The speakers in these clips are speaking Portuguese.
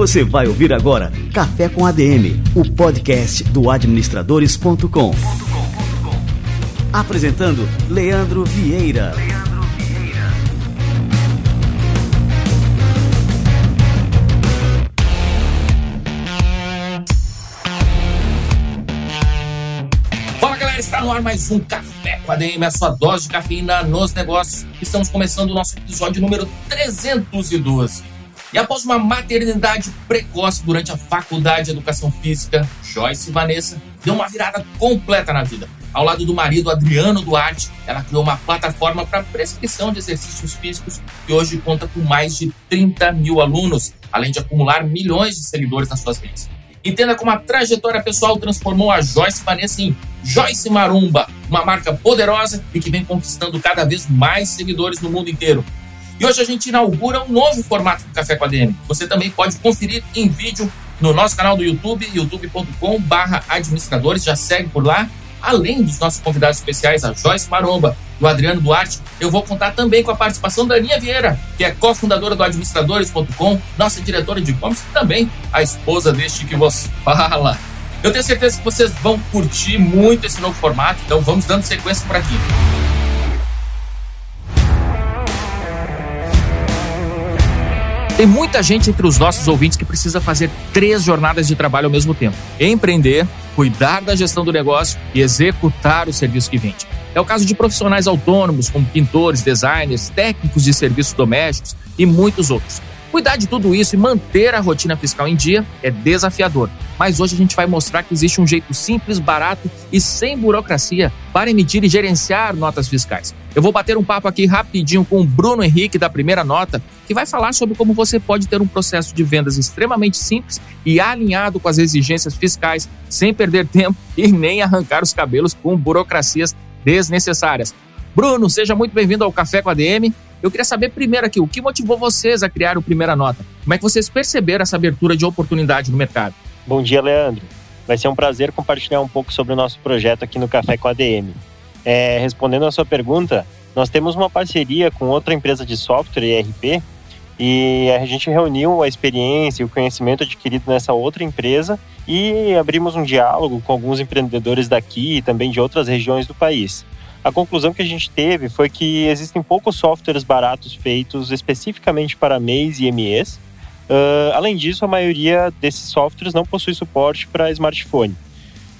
Você vai ouvir agora Café com ADM, o podcast do administradores.com. Apresentando Leandro Vieira. Fala galera, está no ar mais um Café com ADM, a sua dose de cafeína nos negócios. Estamos começando o nosso episódio número 312. E após uma maternidade precoce durante a faculdade de educação física, Joyce Vanessa deu uma virada completa na vida. Ao lado do marido Adriano Duarte, ela criou uma plataforma para prescrição de exercícios físicos que hoje conta com mais de 30 mil alunos, além de acumular milhões de seguidores nas suas redes. Entenda como a trajetória pessoal transformou a Joyce Vanessa em Joyce Marumba, uma marca poderosa e que vem conquistando cada vez mais seguidores no mundo inteiro. E hoje a gente inaugura um novo formato do Café com a DM. Você também pode conferir em vídeo no nosso canal do YouTube, youtube.com/administradores. Já segue por lá. Além dos nossos convidados especiais, a Joyce Maromba e o Adriano Duarte, eu vou contar também com a participação da Aninha Vieira, que é cofundadora do administradores.com, nossa diretora de e-commerce e também a esposa deste que vos fala. Eu tenho certeza que vocês vão curtir muito esse novo formato, então vamos dando sequência por aqui. Tem muita gente entre os nossos ouvintes que precisa fazer três jornadas de trabalho ao mesmo tempo: empreender, cuidar da gestão do negócio e executar o serviço que vende. É o caso de profissionais autônomos, como pintores, designers, técnicos de serviços domésticos e muitos outros. Cuidar de tudo isso e manter a rotina fiscal em dia é desafiador, mas hoje a gente vai mostrar que existe um jeito simples, barato e sem burocracia para emitir e gerenciar notas fiscais. Eu vou bater um papo aqui rapidinho com o Bruno Henrique da Primeira Nota, que vai falar sobre como você pode ter um processo de vendas extremamente simples e alinhado com as exigências fiscais, sem perder tempo e nem arrancar os cabelos com burocracias desnecessárias. Bruno, seja muito bem-vindo ao Café com a DM. Eu queria saber primeiro aqui, o que motivou vocês a criar o Primeira Nota? Como é que vocês perceberam essa abertura de oportunidade no mercado? Bom dia, Leandro. Vai ser um prazer compartilhar um pouco sobre o nosso projeto aqui no Café com a DM. É, respondendo a sua pergunta, nós temos uma parceria com outra empresa de software ERP e a gente reuniu a experiência e o conhecimento adquirido nessa outra empresa e abrimos um diálogo com alguns empreendedores daqui e também de outras regiões do país. A conclusão que a gente teve foi que existem poucos softwares baratos feitos especificamente para MEIs e MEs. Uh, além disso, a maioria desses softwares não possui suporte para smartphone.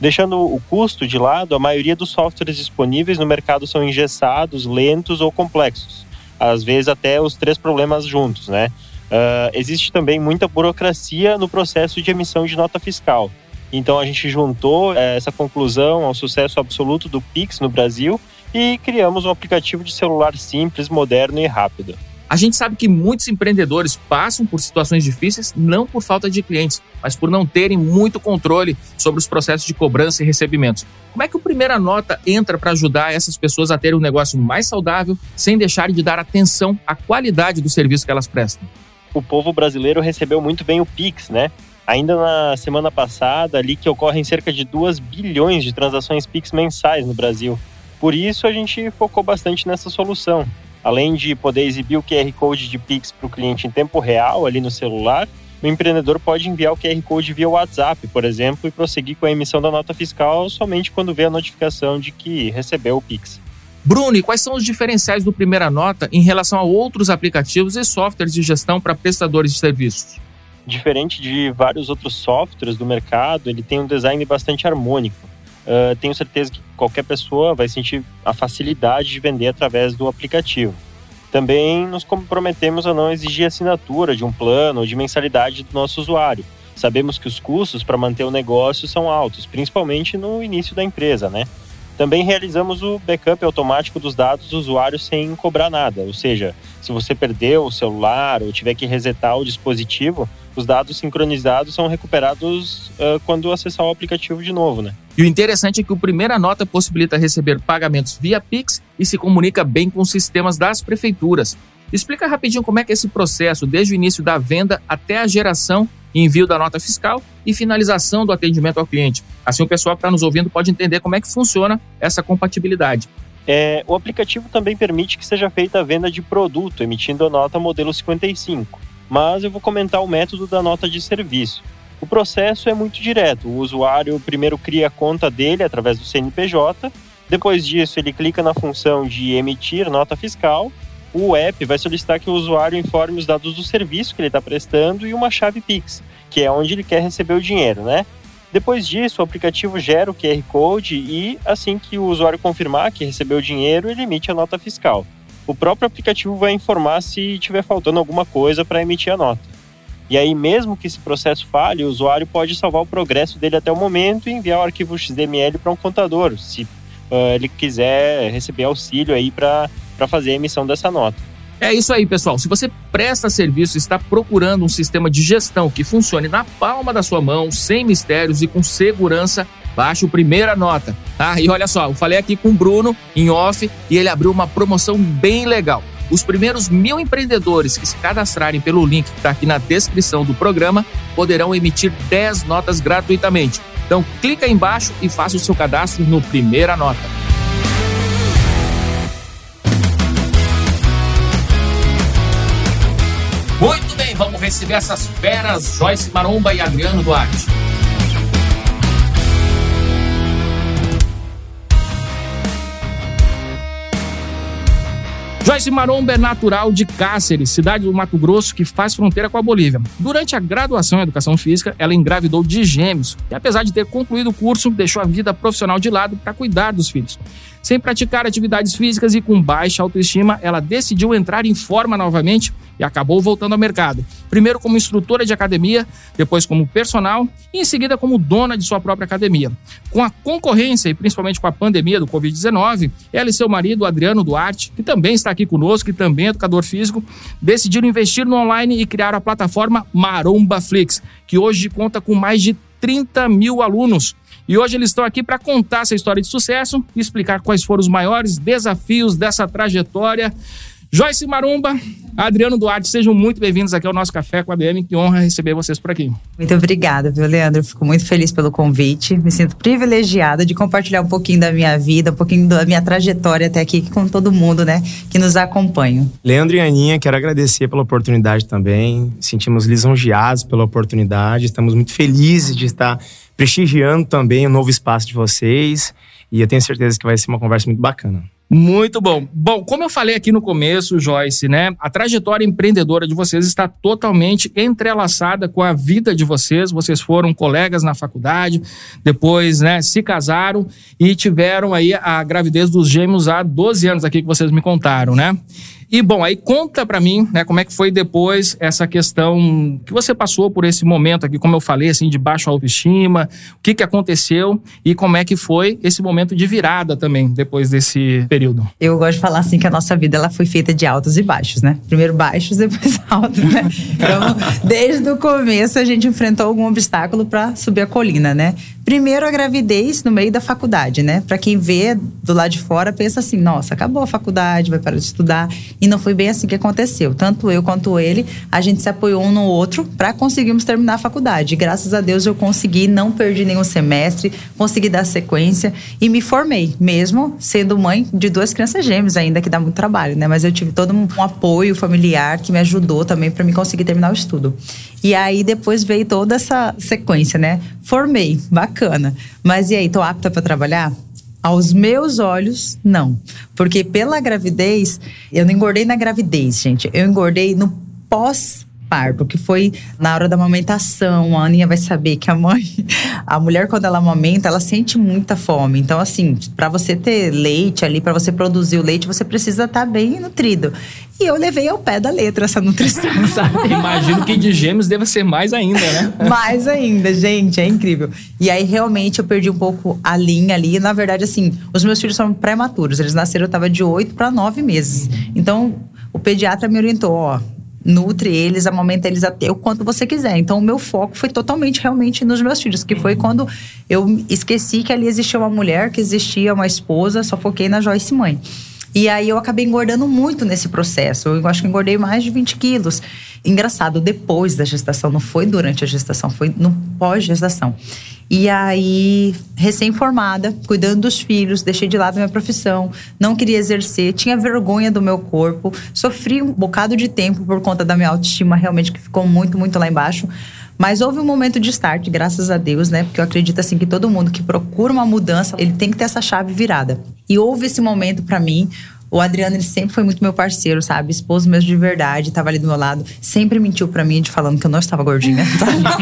Deixando o custo de lado, a maioria dos softwares disponíveis no mercado são engessados, lentos ou complexos. Às vezes até os três problemas juntos, né? Uh, existe também muita burocracia no processo de emissão de nota fiscal. Então a gente juntou é, essa conclusão ao sucesso absoluto do Pix no Brasil e criamos um aplicativo de celular simples, moderno e rápido. A gente sabe que muitos empreendedores passam por situações difíceis não por falta de clientes, mas por não terem muito controle sobre os processos de cobrança e recebimentos. Como é que o Primeira Nota entra para ajudar essas pessoas a terem um negócio mais saudável, sem deixarem de dar atenção à qualidade do serviço que elas prestam? O povo brasileiro recebeu muito bem o Pix, né? Ainda na semana passada, ali que ocorrem cerca de 2 bilhões de transações Pix mensais no Brasil. Por isso, a gente focou bastante nessa solução. Além de poder exibir o QR Code de Pix para o cliente em tempo real ali no celular, o empreendedor pode enviar o QR Code via WhatsApp, por exemplo, e prosseguir com a emissão da nota fiscal somente quando vê a notificação de que recebeu o Pix. Bruno, e quais são os diferenciais do Primeira Nota em relação a outros aplicativos e softwares de gestão para prestadores de serviços? Diferente de vários outros softwares do mercado, ele tem um design bastante harmônico. Uh, tenho certeza que qualquer pessoa vai sentir a facilidade de vender através do aplicativo. Também nos comprometemos a não exigir assinatura de um plano ou de mensalidade do nosso usuário. Sabemos que os custos para manter o negócio são altos, principalmente no início da empresa, né? Também realizamos o backup automático dos dados do usuário sem cobrar nada, ou seja, se você perdeu o celular ou tiver que resetar o dispositivo, os dados sincronizados são recuperados uh, quando acessar o aplicativo de novo, né? E o interessante é que o Primeira Nota possibilita receber pagamentos via Pix e se comunica bem com os sistemas das prefeituras. Explica rapidinho como é que é esse processo, desde o início da venda até a geração e envio da nota fiscal e finalização do atendimento ao cliente. Assim, o pessoal que está nos ouvindo pode entender como é que funciona essa compatibilidade. É, o aplicativo também permite que seja feita a venda de produto, emitindo a nota modelo 55. Mas eu vou comentar o método da nota de serviço. O processo é muito direto. O usuário primeiro cria a conta dele através do CNPJ, depois disso ele clica na função de emitir nota fiscal. O app vai solicitar que o usuário informe os dados do serviço que ele está prestando e uma chave Pix, que é onde ele quer receber o dinheiro, né? Depois disso, o aplicativo gera o QR Code e, assim que o usuário confirmar que recebeu o dinheiro, ele emite a nota fiscal. O próprio aplicativo vai informar se tiver faltando alguma coisa para emitir a nota. E aí, mesmo que esse processo falhe, o usuário pode salvar o progresso dele até o momento e enviar o arquivo XML para um contador, se uh, ele quiser receber auxílio aí para fazer a emissão dessa nota. É isso aí, pessoal. Se você presta serviço e está procurando um sistema de gestão que funcione na palma da sua mão, sem mistérios e com segurança, baixe o Primeira Nota. Ah, e olha só, eu falei aqui com o Bruno em off e ele abriu uma promoção bem legal. Os primeiros mil empreendedores que se cadastrarem pelo link que está aqui na descrição do programa poderão emitir 10 notas gratuitamente. Então clica aí embaixo e faça o seu cadastro no Primeira Nota. Muito bem, vamos receber essas feras, Joyce Maromba e Adriano Duarte. Joyce Maromba é natural de Cáceres, cidade do Mato Grosso que faz fronteira com a Bolívia. Durante a graduação em Educação Física, ela engravidou de gêmeos e, apesar de ter concluído o curso, deixou a vida profissional de lado para cuidar dos filhos. Sem praticar atividades físicas e com baixa autoestima, ela decidiu entrar em forma novamente e acabou voltando ao mercado. Primeiro como instrutora de academia, depois como personal e em seguida como dona de sua própria academia. Com a concorrência e principalmente com a pandemia do Covid-19, ela e seu marido, Adriano Duarte, que também está aqui conosco e também educador físico, decidiram investir no online e criar a plataforma Maromba Flix, que hoje conta com mais de 30 mil alunos e hoje eles estão aqui para contar essa história de sucesso e explicar quais foram os maiores desafios dessa trajetória. Joyce Marumba, Adriano Duarte, sejam muito bem-vindos aqui ao nosso Café com a DM. Que honra receber vocês por aqui. Muito obrigada, viu, Leandro? Fico muito feliz pelo convite. Me sinto privilegiada de compartilhar um pouquinho da minha vida, um pouquinho da minha trajetória até aqui com todo mundo, né, que nos acompanha. Leandro e Aninha, quero agradecer pela oportunidade também. Sentimos lisonjeados pela oportunidade. Estamos muito felizes de estar prestigiando também o novo espaço de vocês. E eu tenho certeza que vai ser uma conversa muito bacana. Muito bom. Bom, como eu falei aqui no começo, Joyce, né? A trajetória empreendedora de vocês está totalmente entrelaçada com a vida de vocês. Vocês foram colegas na faculdade, depois, né, se casaram e tiveram aí a gravidez dos gêmeos há 12 anos aqui que vocês me contaram, né? E bom, aí conta para mim, né, como é que foi depois essa questão que você passou por esse momento aqui, como eu falei, assim, de baixa autoestima, o que que aconteceu e como é que foi esse momento de virada também depois desse período. Eu gosto de falar assim que a nossa vida ela foi feita de altos e baixos, né? Primeiro baixos, depois altos, né? Então, desde o começo a gente enfrentou algum obstáculo para subir a colina, né? Primeiro a gravidez no meio da faculdade, né? Para quem vê do lado de fora pensa assim, nossa, acabou a faculdade, vai parar de estudar. E não foi bem assim que aconteceu. Tanto eu quanto ele, a gente se apoiou um no outro para conseguirmos terminar a faculdade. E graças a Deus eu consegui, não perdi nenhum semestre, consegui dar sequência e me formei, mesmo sendo mãe de duas crianças gêmeas ainda, que dá muito trabalho, né? Mas eu tive todo um, apoio familiar que me ajudou também para me conseguir terminar o estudo. E aí depois veio toda essa sequência, né? Formei, bacana. Mas e aí, tô apta para trabalhar? Aos meus olhos, não. Porque pela gravidez, eu não engordei na gravidez, gente. Eu engordei no pós parto, que foi na hora da amamentação. A Aninha vai saber que a mãe, a mulher quando ela amamenta, ela sente muita fome. Então assim, para você ter leite ali, para você produzir o leite, você precisa estar tá bem nutrido. E eu levei ao pé da letra essa nutrição, sabe? Imagino que de gêmeos deva ser mais ainda, né? mais ainda, gente, é incrível. E aí realmente eu perdi um pouco a linha ali. Na verdade, assim, os meus filhos são prematuros. Eles nasceram, eu tava de oito para nove meses. Então, o pediatra me orientou, ó, nutre eles, amamenta eles até o quanto você quiser. Então, o meu foco foi totalmente realmente nos meus filhos, que foi quando eu esqueci que ali existia uma mulher, que existia uma esposa, só foquei na Joyce mãe. E aí eu acabei engordando muito nesse processo. Eu acho que engordei mais de 20 quilos. Engraçado, depois da gestação, não foi durante a gestação, foi no pós-gestação. E aí, recém-formada, cuidando dos filhos, deixei de lado minha profissão, não queria exercer, tinha vergonha do meu corpo, sofri um bocado de tempo por conta da minha autoestima, realmente que ficou muito, muito lá embaixo. Mas houve um momento de start, graças a Deus, né? Porque eu acredito assim que todo mundo que procura uma mudança, ele tem que ter essa chave virada. E houve esse momento para mim, o Adriano, ele sempre foi muito meu parceiro, sabe? Esposo mesmo de verdade, tava ali do meu lado. Sempre mentiu para mim, de falando que eu não estava gordinha.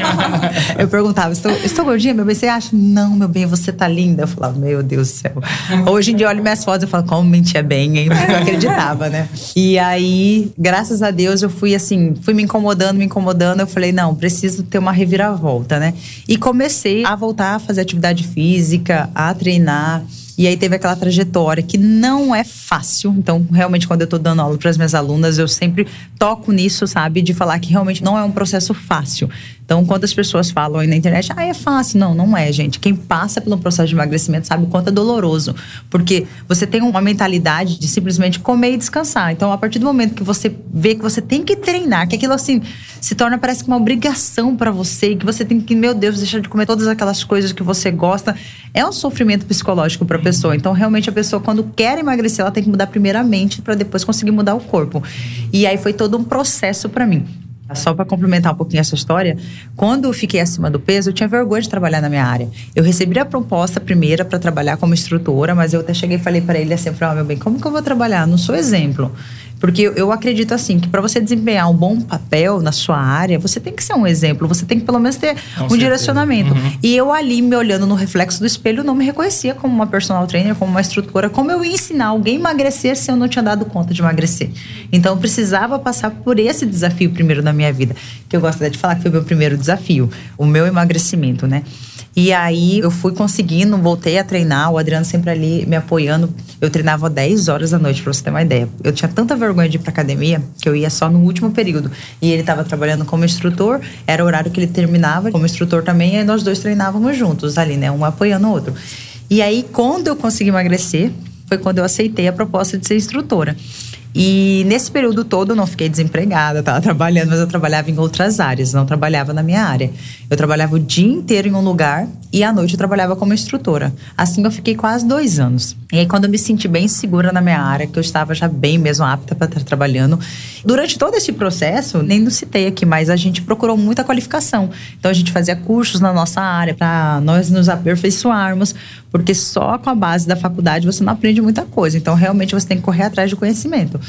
eu perguntava, estou, estou gordinha, meu bem? Você acha? Não, meu bem, você tá linda. Eu falava, meu Deus do céu. Hoje em dia, eu olho minhas fotos e falo, como mentia bem, hein? Eu acreditava, né? E aí, graças a Deus, eu fui assim, fui me incomodando, me incomodando. Eu falei, não, preciso ter uma reviravolta, né? E comecei a voltar a fazer atividade física, a treinar. E aí teve aquela trajetória que não é fácil. Então, realmente, quando eu tô dando aula para as minhas alunas, eu sempre toco nisso, sabe? De falar que realmente não é um processo fácil. Então, quando as pessoas falam aí na internet, ah, é fácil. Não, não é, gente. Quem passa pelo processo de emagrecimento sabe o quanto é doloroso. Porque você tem uma mentalidade de simplesmente comer e descansar. Então, a partir do momento que você vê que você tem que treinar, que aquilo assim se torna, parece que uma obrigação para você, que você tem que, meu Deus, deixar de comer todas aquelas coisas que você gosta, é um sofrimento psicológico para a pessoa. Então, realmente, a pessoa, quando quer emagrecer, ela tem que mudar primeiramente para depois conseguir mudar o corpo. E aí foi todo um processo para mim. Só para complementar um pouquinho essa história, quando eu fiquei acima do peso, eu tinha vergonha de trabalhar na minha área. Eu recebi a proposta primeira para trabalhar como instrutora, mas eu até cheguei e falei para ele assim: oh, meu bem, como que eu vou trabalhar? Não sou exemplo. Porque eu acredito assim que para você desempenhar um bom papel na sua área, você tem que ser um exemplo, você tem que pelo menos ter Com um certeza. direcionamento. Uhum. E eu ali me olhando no reflexo do espelho, não me reconhecia como uma personal trainer, como uma instrutora, como eu ia ensinar alguém a emagrecer se eu não tinha dado conta de emagrecer. Então eu precisava passar por esse desafio primeiro na minha vida, que eu gosto de falar que foi o meu primeiro desafio, o meu emagrecimento, né? E aí eu fui conseguindo, voltei a treinar, o Adriano sempre ali me apoiando. Eu treinava 10 horas da noite, pra você ter uma ideia. Eu tinha tanta vergonha de ir pra academia que eu ia só no último período. E ele estava trabalhando como instrutor, era o horário que ele terminava como instrutor também, e aí nós dois treinávamos juntos ali, né? Um apoiando o outro. E aí, quando eu consegui emagrecer, foi quando eu aceitei a proposta de ser instrutora. E nesse período todo eu não fiquei desempregada, estava trabalhando, mas eu trabalhava em outras áreas, não trabalhava na minha área. Eu trabalhava o dia inteiro em um lugar e à noite eu trabalhava como instrutora. Assim eu fiquei quase dois anos. E aí, quando eu me senti bem segura na minha área, que eu estava já bem mesmo apta para estar trabalhando, durante todo esse processo, nem não citei aqui, mas a gente procurou muita qualificação. Então, a gente fazia cursos na nossa área para nós nos aperfeiçoarmos, porque só com a base da faculdade você não aprende muita coisa. Então, realmente, você tem que correr atrás de conhecimento.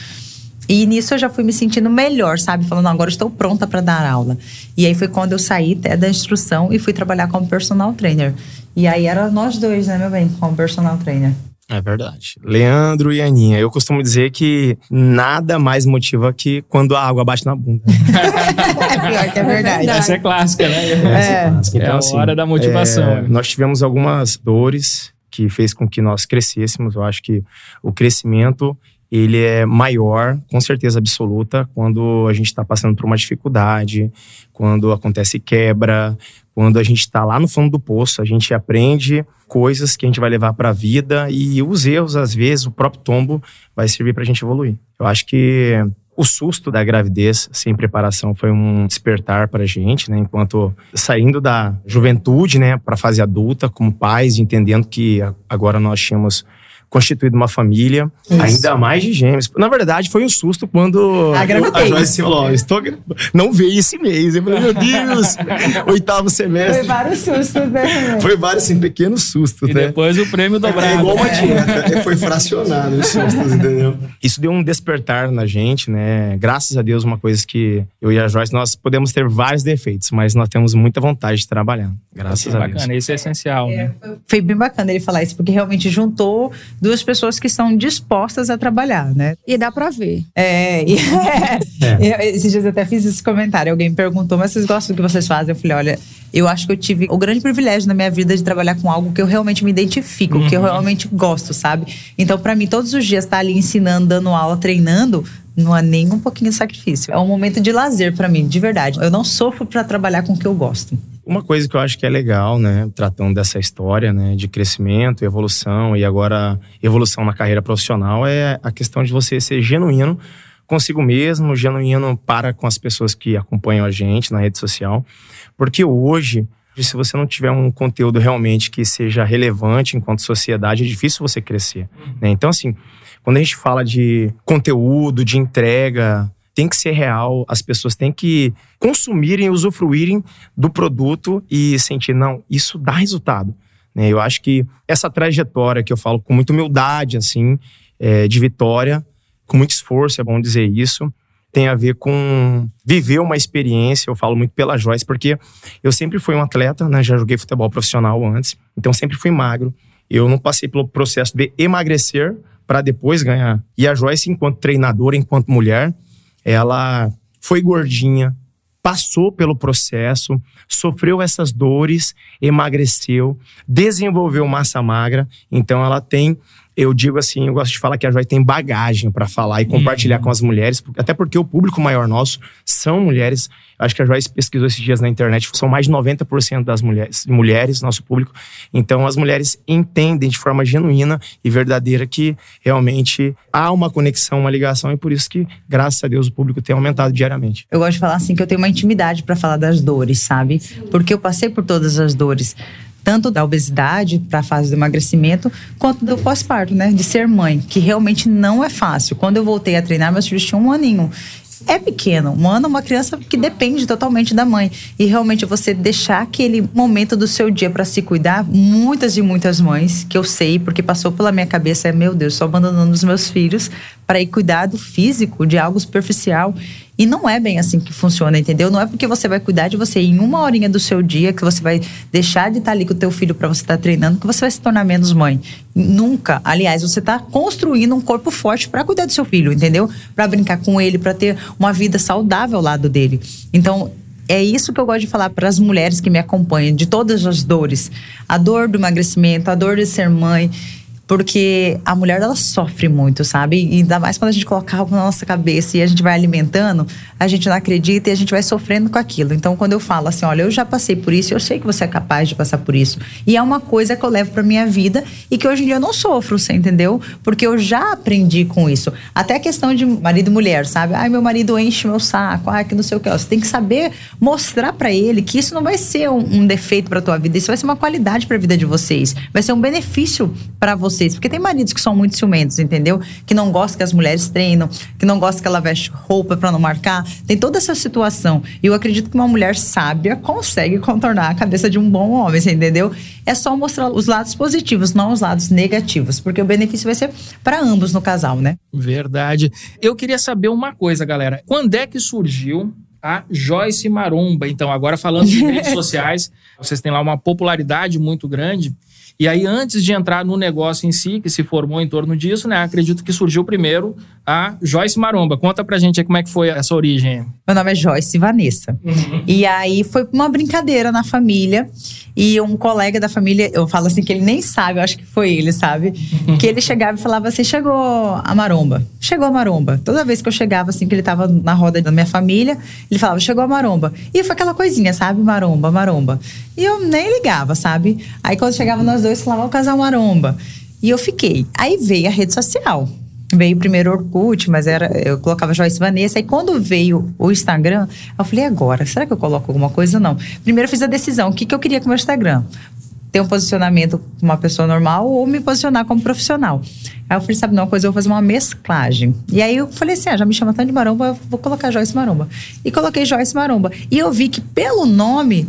E nisso eu já fui me sentindo melhor, sabe? Falando, agora estou pronta para dar aula. E aí foi quando eu saí da instrução e fui trabalhar como personal trainer. E aí era nós dois, né, meu bem, como personal trainer. É verdade. Leandro e Aninha, eu costumo dizer que nada mais motiva que quando a água bate na bunda. é pior que é verdade. Essa é clássica, né? É, é. Clássica. Então, é a assim, hora da motivação. É, nós tivemos algumas dores que fez com que nós crescêssemos. Eu acho que o crescimento ele é maior, com certeza absoluta, quando a gente está passando por uma dificuldade, quando acontece quebra, quando a gente está lá no fundo do poço, a gente aprende coisas que a gente vai levar para a vida e os erros, às vezes, o próprio tombo vai servir para a gente evoluir. Eu acho que o susto da gravidez sem preparação foi um despertar para a gente, né? Enquanto saindo da juventude, né, para a fase adulta, como pais, entendendo que agora nós tínhamos constituído uma família, Isso. ainda mais de gêmeos. Na verdade, foi um susto quando a, a Joyce falou: estou, não veio esse mês. Eu falei, meu Deus, oitavo semestre. Foi vários sustos, né? Foi vários, assim, pequenos sustos, e né? depois o prêmio dobrado. É igual uma dieta, foi fracionado os sustos, entendeu? Isso deu um despertar na gente, né? Graças a Deus, uma coisa que eu e a Joyce, nós podemos ter vários defeitos, mas nós temos muita vontade de trabalhar. Graças a Deus. Bacana, isso é essencial, é, né? Foi bem bacana ele falar isso, porque realmente juntou duas pessoas que estão dispostas a trabalhar, né? E dá pra ver. É, e, é. esses dias eu até fiz esse comentário. Alguém me perguntou, mas vocês gostam do que vocês fazem? Eu falei, olha, eu acho que eu tive o grande privilégio na minha vida de trabalhar com algo que eu realmente me identifico, uhum. que eu uhum. realmente gosto, sabe? Então, para mim, todos os dias estar tá ali ensinando, dando aula, treinando, não é nem um pouquinho de sacrifício. É um momento de lazer para mim, de verdade. Eu não sofro para trabalhar com o que eu gosto Uma coisa que eu acho que é legal, né, tratando dessa história, né, de crescimento, evolução e agora evolução na carreira profissional é a questão de você ser genuíno consigo mesmo, genuíno para com as pessoas que acompanham a gente na rede social, porque hoje se você não tiver um conteúdo realmente que seja relevante enquanto sociedade, é difícil você crescer. Né? Então, assim, quando a gente fala de conteúdo, de entrega, tem que ser real, as pessoas têm que consumirem, usufruírem do produto e sentir, não, isso dá resultado. Né? Eu acho que essa trajetória que eu falo com muita humildade, assim, é, de vitória, com muito esforço, é bom dizer isso, tem a ver com viver uma experiência. Eu falo muito pela Joyce, porque eu sempre fui um atleta, né? Já joguei futebol profissional antes, então sempre fui magro. Eu não passei pelo processo de emagrecer para depois ganhar. E a Joyce, enquanto treinadora, enquanto mulher, ela foi gordinha, passou pelo processo, sofreu essas dores, emagreceu, desenvolveu massa magra, então ela tem eu digo assim, eu gosto de falar que a Joy tem bagagem para falar e compartilhar uhum. com as mulheres, até porque o público maior nosso são mulheres. Acho que a Joyce pesquisou esses dias na internet, são mais de 90% das mulheres, mulheres, nosso público. Então as mulheres entendem de forma genuína e verdadeira que realmente há uma conexão, uma ligação e por isso que, graças a Deus, o público tem aumentado diariamente. Eu gosto de falar assim que eu tenho uma intimidade para falar das dores, sabe? Porque eu passei por todas as dores tanto da obesidade para a fase do emagrecimento, quanto do pós-parto, né? De ser mãe, que realmente não é fácil. Quando eu voltei a treinar, meus filhos tinham um aninho é pequeno. Um ano é uma criança que depende totalmente da mãe. E realmente você deixar aquele momento do seu dia para se cuidar, muitas e muitas mães, que eu sei, porque passou pela minha cabeça, é meu Deus, estou abandonando os meus filhos para ir cuidar do físico, de algo superficial. E não é bem assim que funciona, entendeu? Não é porque você vai cuidar de você em uma horinha do seu dia que você vai deixar de estar ali com o teu filho para você estar treinando que você vai se tornar menos mãe. Nunca. Aliás, você está construindo um corpo forte para cuidar do seu filho, entendeu? Para brincar com ele, para ter uma vida saudável ao lado dele. Então, é isso que eu gosto de falar para as mulheres que me acompanham, de todas as dores. A dor do emagrecimento, a dor de ser mãe, porque a mulher, ela sofre muito, sabe? E ainda mais quando a gente coloca algo na nossa cabeça e a gente vai alimentando, a gente não acredita e a gente vai sofrendo com aquilo. Então, quando eu falo assim, olha, eu já passei por isso, eu sei que você é capaz de passar por isso. E é uma coisa que eu levo pra minha vida e que hoje em dia eu não sofro, você entendeu? Porque eu já aprendi com isso. Até a questão de marido e mulher, sabe? Ai, meu marido enche meu saco, ai, que não sei o que. Você tem que saber mostrar para ele que isso não vai ser um, um defeito pra tua vida, isso vai ser uma qualidade pra vida de vocês. Vai ser um benefício para você vocês. Porque tem maridos que são muito ciumentos, entendeu? Que não gostam que as mulheres treinam, que não gostam que ela veste roupa para não marcar. Tem toda essa situação. E eu acredito que uma mulher sábia consegue contornar a cabeça de um bom homem, você entendeu? É só mostrar os lados positivos, não os lados negativos. Porque o benefício vai ser para ambos no casal, né? Verdade. Eu queria saber uma coisa, galera. Quando é que surgiu a Joyce Maromba. Então, agora falando de redes sociais, vocês têm lá uma popularidade muito grande. E aí, antes de entrar no negócio em si, que se formou em torno disso, né? Acredito que surgiu primeiro a Joyce Maromba. Conta pra gente aí como é que foi essa origem. Meu nome é Joyce Vanessa. Uhum. E aí foi uma brincadeira na família. E um colega da família, eu falo assim que ele nem sabe, eu acho que foi ele, sabe? Uhum. Que ele chegava e falava assim: chegou a maromba. Chegou a maromba. Toda vez que eu chegava, assim, que ele tava na roda da minha família, ele falava: chegou a maromba. E foi aquela coisinha, sabe? Maromba, maromba. E eu nem ligava, sabe? Aí quando chegava nós dois, falava: o casal maromba. E eu fiquei. Aí veio a rede social. Veio primeiro Orkut, mas era, eu colocava Joyce Vanessa. E quando veio o Instagram, eu falei, agora, será que eu coloco alguma coisa ou não? Primeiro eu fiz a decisão, o que, que eu queria com o meu Instagram? Ter um posicionamento como uma pessoa normal ou me posicionar como profissional. Aí eu falei, sabe uma coisa, eu vou fazer uma mesclagem. E aí eu falei assim, ah, já me chama tanto de Maromba, eu vou colocar Joyce Maromba. E coloquei Joyce Maromba. E eu vi que pelo nome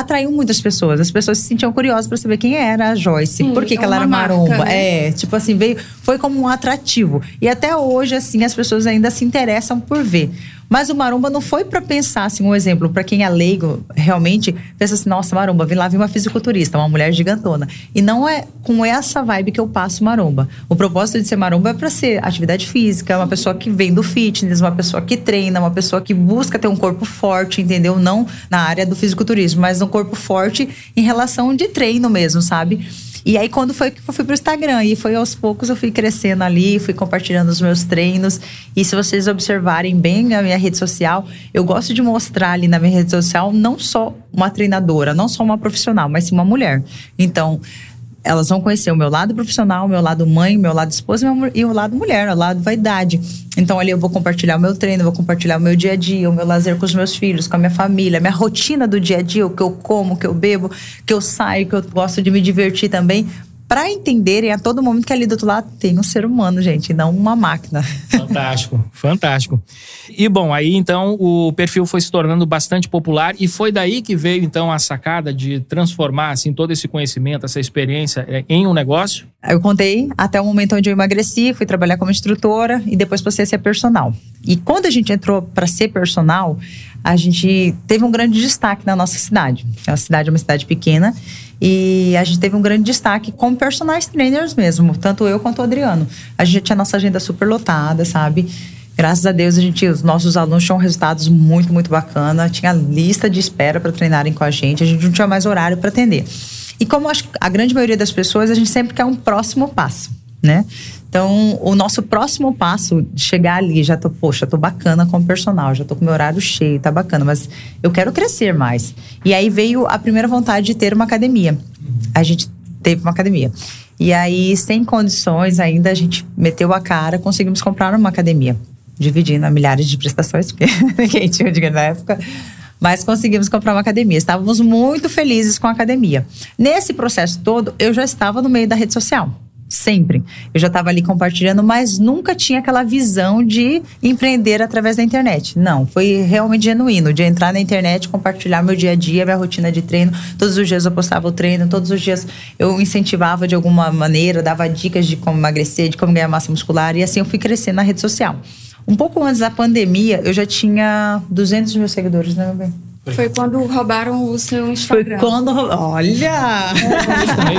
atraiu muitas pessoas. As pessoas se sentiam curiosas para saber quem era a Joyce, Sim, por que, é que ela era maromba. Né? É, tipo assim, veio, foi como um atrativo. E até hoje, assim, as pessoas ainda se interessam por ver. Mas o maromba não foi para pensar, assim, um exemplo, para quem é leigo, realmente, pensa assim, nossa, maromba, vem lá, vi uma fisiculturista, uma mulher gigantona. E não é com essa vibe que eu passo maromba. O propósito de ser maromba é para ser atividade física, uma pessoa que vem do fitness, uma pessoa que treina, uma pessoa que busca ter um corpo forte, entendeu? Não na área do fisiculturismo, mas um corpo forte em relação de treino mesmo, sabe? E aí, quando foi que eu fui pro Instagram, e foi aos poucos eu fui crescendo ali, fui compartilhando os meus treinos. E se vocês observarem bem a minha rede social, eu gosto de mostrar ali na minha rede social não só uma treinadora, não só uma profissional, mas sim uma mulher. Então, elas vão conhecer o meu lado profissional, o meu lado mãe, o meu lado esposa e o lado mulher, o lado vaidade. Então ali eu vou compartilhar o meu treino, vou compartilhar o meu dia a dia, o meu lazer com os meus filhos, com a minha família, minha rotina do dia a dia, o que eu como, o que eu bebo, que eu saio, que eu gosto de me divertir também, para entenderem a todo momento que ali do outro lado tem um ser humano, gente, não uma máquina. Fantástico, fantástico. E bom, aí então o perfil foi se tornando bastante popular e foi daí que veio então a sacada de transformar assim todo esse conhecimento, essa experiência é, em um negócio? Eu contei até o momento onde eu emagreci, fui trabalhar como instrutora e depois passei a ser personal. E quando a gente entrou para ser personal, a gente teve um grande destaque na nossa cidade. A cidade é uma cidade pequena e a gente teve um grande destaque como personagens trainers mesmo, tanto eu quanto o Adriano. A gente tinha nossa agenda super lotada, sabe? Graças a Deus, a gente, os nossos alunos tinham resultados muito, muito bacana. Tinha lista de espera para treinarem com a gente. A gente não tinha mais horário para atender. E como a grande maioria das pessoas, a gente sempre quer um próximo passo, né? Então, o nosso próximo passo de chegar ali, já tô, poxa, tô bacana como personal, já tô com meu horário cheio, tá bacana, mas eu quero crescer mais. E aí veio a primeira vontade de ter uma academia. A gente teve uma academia. E aí, sem condições ainda, a gente meteu a cara, conseguimos comprar uma academia. Dividindo a milhares de prestações, porque ninguém tinha dinheiro na época mas conseguimos comprar uma academia. Estávamos muito felizes com a academia. Nesse processo todo, eu já estava no meio da rede social. Sempre. Eu já estava ali compartilhando, mas nunca tinha aquela visão de empreender através da internet. Não, foi realmente genuíno, de entrar na internet, compartilhar meu dia a dia, minha rotina de treino. Todos os dias eu postava o treino, todos os dias eu incentivava de alguma maneira, dava dicas de como emagrecer, de como ganhar massa muscular, e assim eu fui crescendo na rede social. Um pouco antes da pandemia, eu já tinha 200 mil seguidores, né, meu bem? Foi quando roubaram o seu Instagram. Foi quando. Olha!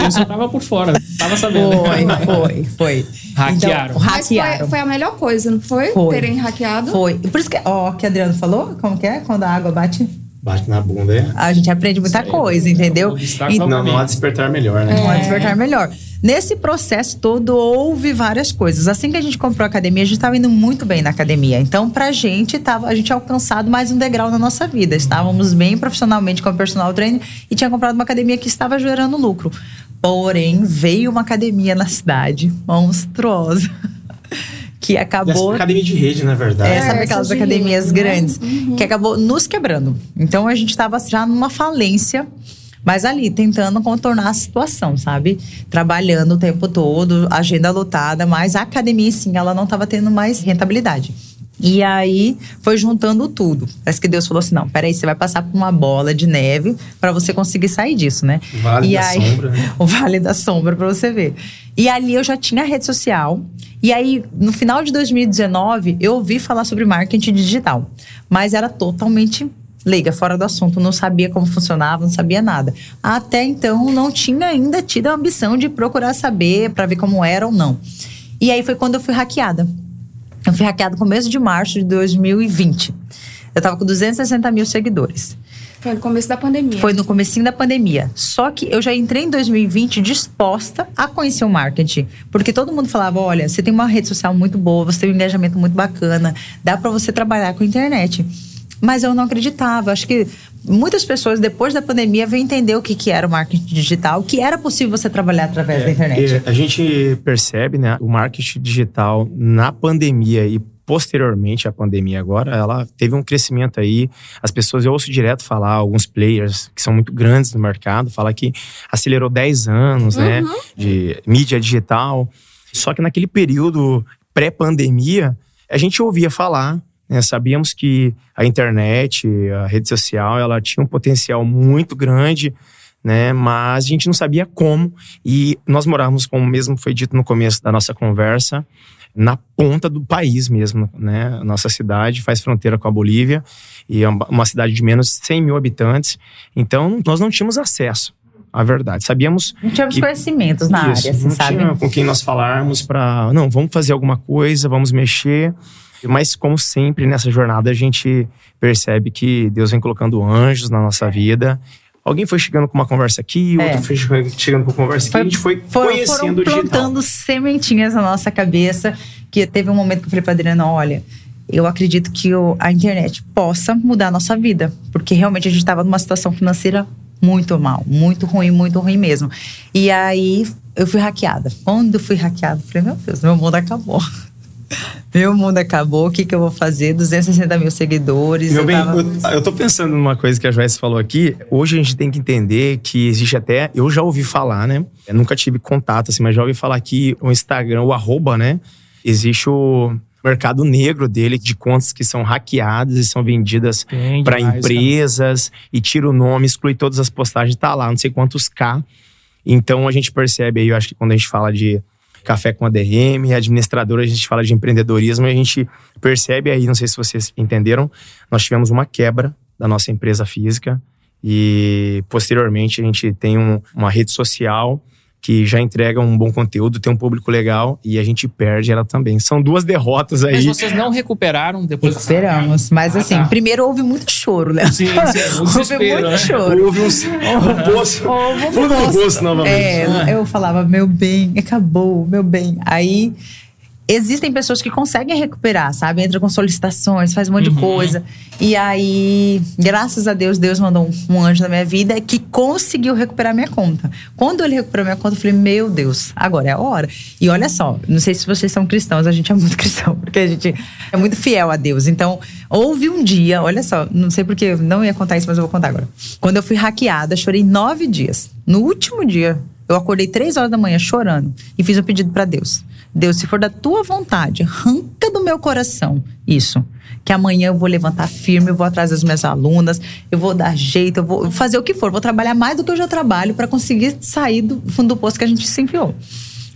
eu só tava por fora, tava sabendo. Foi, foi, foi. Hackearam. Então, hackearam. Mas foi, foi, a melhor coisa, não foi? foi? Terem hackeado? Foi. Por isso que, ó, que Adriano falou, como que é? Quando a água bate. Bate na bunda, é? A gente aprende muita coisa, entendeu? E, não, não há despertar melhor, né? Não há despertar melhor. Nesse processo todo, houve várias coisas. Assim que a gente comprou a academia, a gente estava indo muito bem na academia. Então, pra gente, tava, a gente tinha alcançado mais um degrau na nossa vida. Estávamos bem profissionalmente como personal trainer e tinha comprado uma academia que estava gerando lucro. Porém, veio uma academia na cidade monstruosa. que acabou. Dessa academia de rede, na verdade. É, sabe aquelas academias rede, né? grandes? Né? Uhum. Que acabou nos quebrando. Então a gente estava já numa falência mas ali, tentando contornar a situação, sabe? Trabalhando o tempo todo, agenda lotada, mas a academia, sim, ela não estava tendo mais rentabilidade. E aí foi juntando tudo. Parece que Deus falou assim: não, peraí, você vai passar por uma bola de neve para você conseguir sair disso, né? Vale e da aí, sombra. Né? O vale da sombra para você ver. E ali eu já tinha rede social. E aí, no final de 2019, eu ouvi falar sobre marketing digital. Mas era totalmente leiga, fora do assunto, não sabia como funcionava, não sabia nada. Até então, não tinha ainda tido a ambição de procurar saber para ver como era ou não. E aí foi quando eu fui hackeada. Eu fui hackeada no começo de março de 2020. Eu tava com 260 mil seguidores. Foi no começo da pandemia. Foi no comecinho da pandemia. Só que eu já entrei em 2020 disposta a conhecer o marketing. Porque todo mundo falava, olha, você tem uma rede social muito boa, você tem um engajamento muito bacana, dá para você trabalhar com a internet. Mas eu não acreditava. Acho que muitas pessoas, depois da pandemia, vêm entender o que, que era o marketing digital, que era possível você trabalhar através é, da internet. a gente percebe, né, o marketing digital na pandemia e posteriormente à pandemia agora, ela teve um crescimento aí. As pessoas, eu ouço direto falar, alguns players que são muito grandes no mercado, falar que acelerou 10 anos, né, uhum. né, de mídia digital. Só que naquele período pré-pandemia, a gente ouvia falar né? Sabíamos que a internet, a rede social, ela tinha um potencial muito grande, né? Mas a gente não sabia como. E nós morávamos, como mesmo foi dito no começo da nossa conversa, na ponta do país mesmo, né? Nossa cidade faz fronteira com a Bolívia e é uma cidade de menos de 100 mil habitantes. Então, nós não tínhamos acesso à verdade. Sabíamos. Não tínhamos que, conhecimentos na isso, área, assim, não sabe? Tinha com quem nós falarmos para. Não, vamos fazer alguma coisa, vamos mexer. Mas, como sempre, nessa jornada a gente percebe que Deus vem colocando anjos na nossa vida. alguém foi chegando com uma conversa aqui, É. outro foi chegando- com uma conversa aqui, a gente foi foram, conhecendo foram o plantando sementinhas na nossa cabeça. Que teve um momento que eu falei pra Adriana: olha, eu acredito que a internet possa mudar a nossa vida. Porque realmente a gente estava numa situação financeira muito mal, muito ruim, muito ruim mesmo. E aí eu fui hackeada. Quando eu fui hackeada, falei: meu Deus, meu mundo acabou. Meu mundo acabou, o que, que eu vou fazer? 260 mil seguidores. Meu eu bem, tava- eu, eu tô pensando numa coisa que a Joyce falou aqui. Hoje a gente tem que entender que existe até. Eu já ouvi falar, né? Eu nunca tive contato, assim, mas já ouvi falar que o Instagram, o arroba, né? Existe o mercado negro dele, de contas que são hackeadas e são vendidas para empresas e tira o nome, exclui todas as postagens, tá lá, não sei quantos K. Então a gente percebe aí, eu acho que quando a gente fala de café com ADM, administradora, a gente fala de empreendedorismo, e a gente percebe aí, não sei se vocês entenderam, nós tivemos uma quebra da nossa empresa física e posteriormente a gente tem um- uma rede social que já entrega um bom conteúdo, tem um público legal e a gente perde ela também. São duas derrotas Mas aí. vocês não recuperaram depois Recuperamos. Mas Ah, assim, tá. primeiro houve muito choro, né? Sim, sim, houve muito né? choro. Houve um, um poço. Houve um poço novamente. É, eu falava, meu bem, acabou, meu bem. Aí existem pessoas que conseguem recuperar, sabe? Entra com solicitações, faz um monte Uhum. de coisa. E aí, graças a Deus, Deus mandou um, um anjo na minha vida que conseguiu recuperar minha conta. Quando ele recuperou minha conta, eu falei, meu Deus, agora é a hora. E olha só, não sei se vocês são cristãos, a gente é muito cristão, porque a gente é muito fiel a Deus. Então, houve um dia, olha só, não sei porque eu não ia contar isso, mas eu vou contar agora. Quando eu fui hackeada, chorei nove dias. No último dia, eu acordei três horas da manhã chorando e fiz um pedido para Deus. Deus, se for da tua vontade, arranca do meu coração isso. Que amanhã eu vou levantar firme, eu vou atrás das minhas alunas, eu vou dar jeito, eu vou fazer o que for, vou trabalhar mais do que eu já trabalho para conseguir sair do fundo do poço que a gente se enfiou.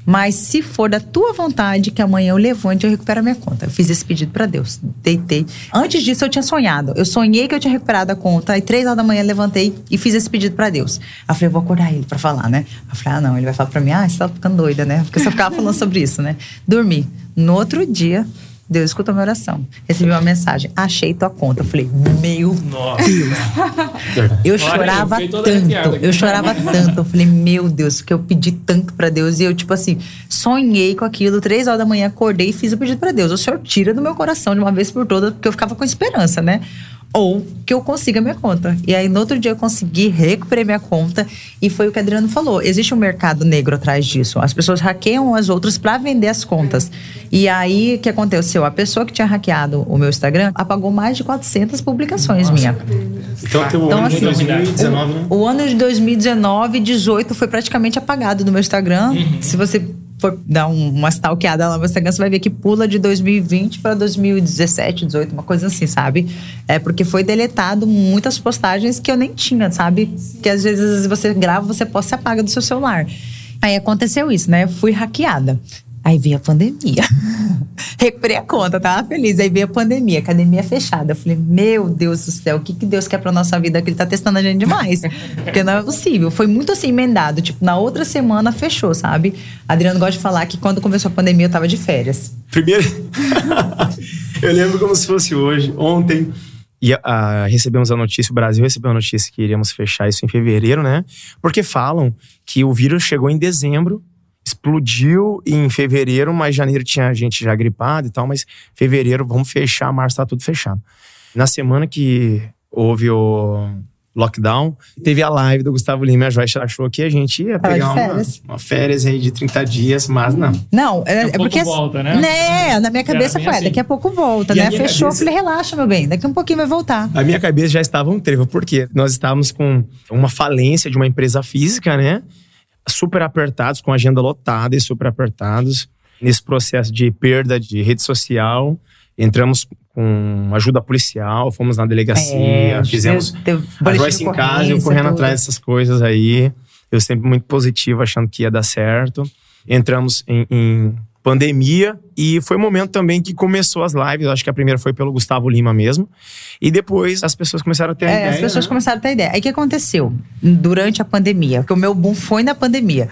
Mas se for da tua vontade, que amanhã eu levante eu recupero a minha conta. Eu fiz esse pedido para Deus. Deitei. Antes disso, eu tinha sonhado. Eu sonhei que eu tinha recuperado a conta. E três horas da manhã, levantei e fiz esse pedido para Deus. Aí eu falei, eu vou acordar ele para falar, né? Eu falei, ah, não. Ele vai falar para mim, ah, você tá ficando doida, né? Porque eu só ficava falando sobre isso, né? Dormi. No outro dia, Deus escutou minha oração. Recebi uma mensagem, achei tua conta. Eu falei, meu Deus. Eu Olha, chorava eu tanto. Eu chorava tanto. Eu falei, meu Deus, que eu pedi tanto pra Deus. E eu, tipo assim, sonhei com aquilo. Três horas da manhã, acordei e fiz o pedido pra Deus. O Senhor tira do meu coração de uma vez por todas, porque eu ficava com esperança, né? Ou que eu consiga minha conta. E aí, no outro dia, eu consegui, recuperei minha conta. E foi o que o Adriano falou. Existe um mercado negro atrás disso. As pessoas hackeiam as outras pra vender as contas. E aí, o que aconteceu? A pessoa que tinha hackeado o meu Instagram apagou mais de 400 publicações minhas. Então tem o Então, ano de assim, 2019, né? O ano de 2019 e 18 foi praticamente apagado do meu Instagram. Se você for dar um- uma stalkeada lá no Instagram, você vai ver que pula de 2020 para 2017, 18, uma coisa assim, sabe? É porque foi deletado muitas postagens que eu nem tinha, sabe? Que às vezes você grava, você posta e apaga do seu celular. Aí aconteceu isso, né? Eu fui hackeada. Aí veio a pandemia. Recuperei a conta, tava feliz. Aí veio a pandemia, academia fechada. Eu falei, meu Deus do céu, o que, que Deus quer pra nossa vida? Que ele tá testando a gente demais. Porque não é possível. Foi muito assim, emendado. Tipo, na outra semana fechou, sabe? Adriano gosta de falar que quando começou a pandemia eu tava de férias. Primeiro, eu lembro como se fosse hoje, ontem. E ah, recebemos a notícia, o Brasil recebeu a notícia que iríamos fechar isso em fevereiro, né? Porque falam que o vírus chegou em dezembro, explodiu em fevereiro, mas janeiro tinha gente já gripada e tal, mas fevereiro vamos fechar, março tá tudo fechado. Na semana que houve o lockdown, teve a live do Gustavo Lima, a Joyce achou que a gente ia pegar uma, férias. uma férias aí de 30 dias, mas não. Não, é, Daqui a é porque. pouco volta, né? Né, na minha cabeça foi, assim. daqui a pouco volta, E né? Fechou, cabeça- eu falei, relaxa, meu bem, daqui a um pouquinho vai voltar. A minha cabeça já estava um trevo, porque nós estávamos com uma falência de uma empresa física, né? Super apertados, com agenda lotada e super apertados. Nesse processo de perda de rede social, entramos com ajuda policial, fomos na delegacia, É, fizemos a Joyce em casa, eu correndo tudo. atrás dessas coisas aí. Eu sempre muito positivo, achando que ia dar certo. Entramos em, em pandemia e foi um momento também que começou as lives. Eu acho que a primeira foi pelo Gustavo Lima mesmo. E depois as pessoas começaram a ter a É, ideia. as pessoas né? começaram a ter ideia. Aí o que aconteceu? Durante a pandemia, porque o meu boom foi na pandemia.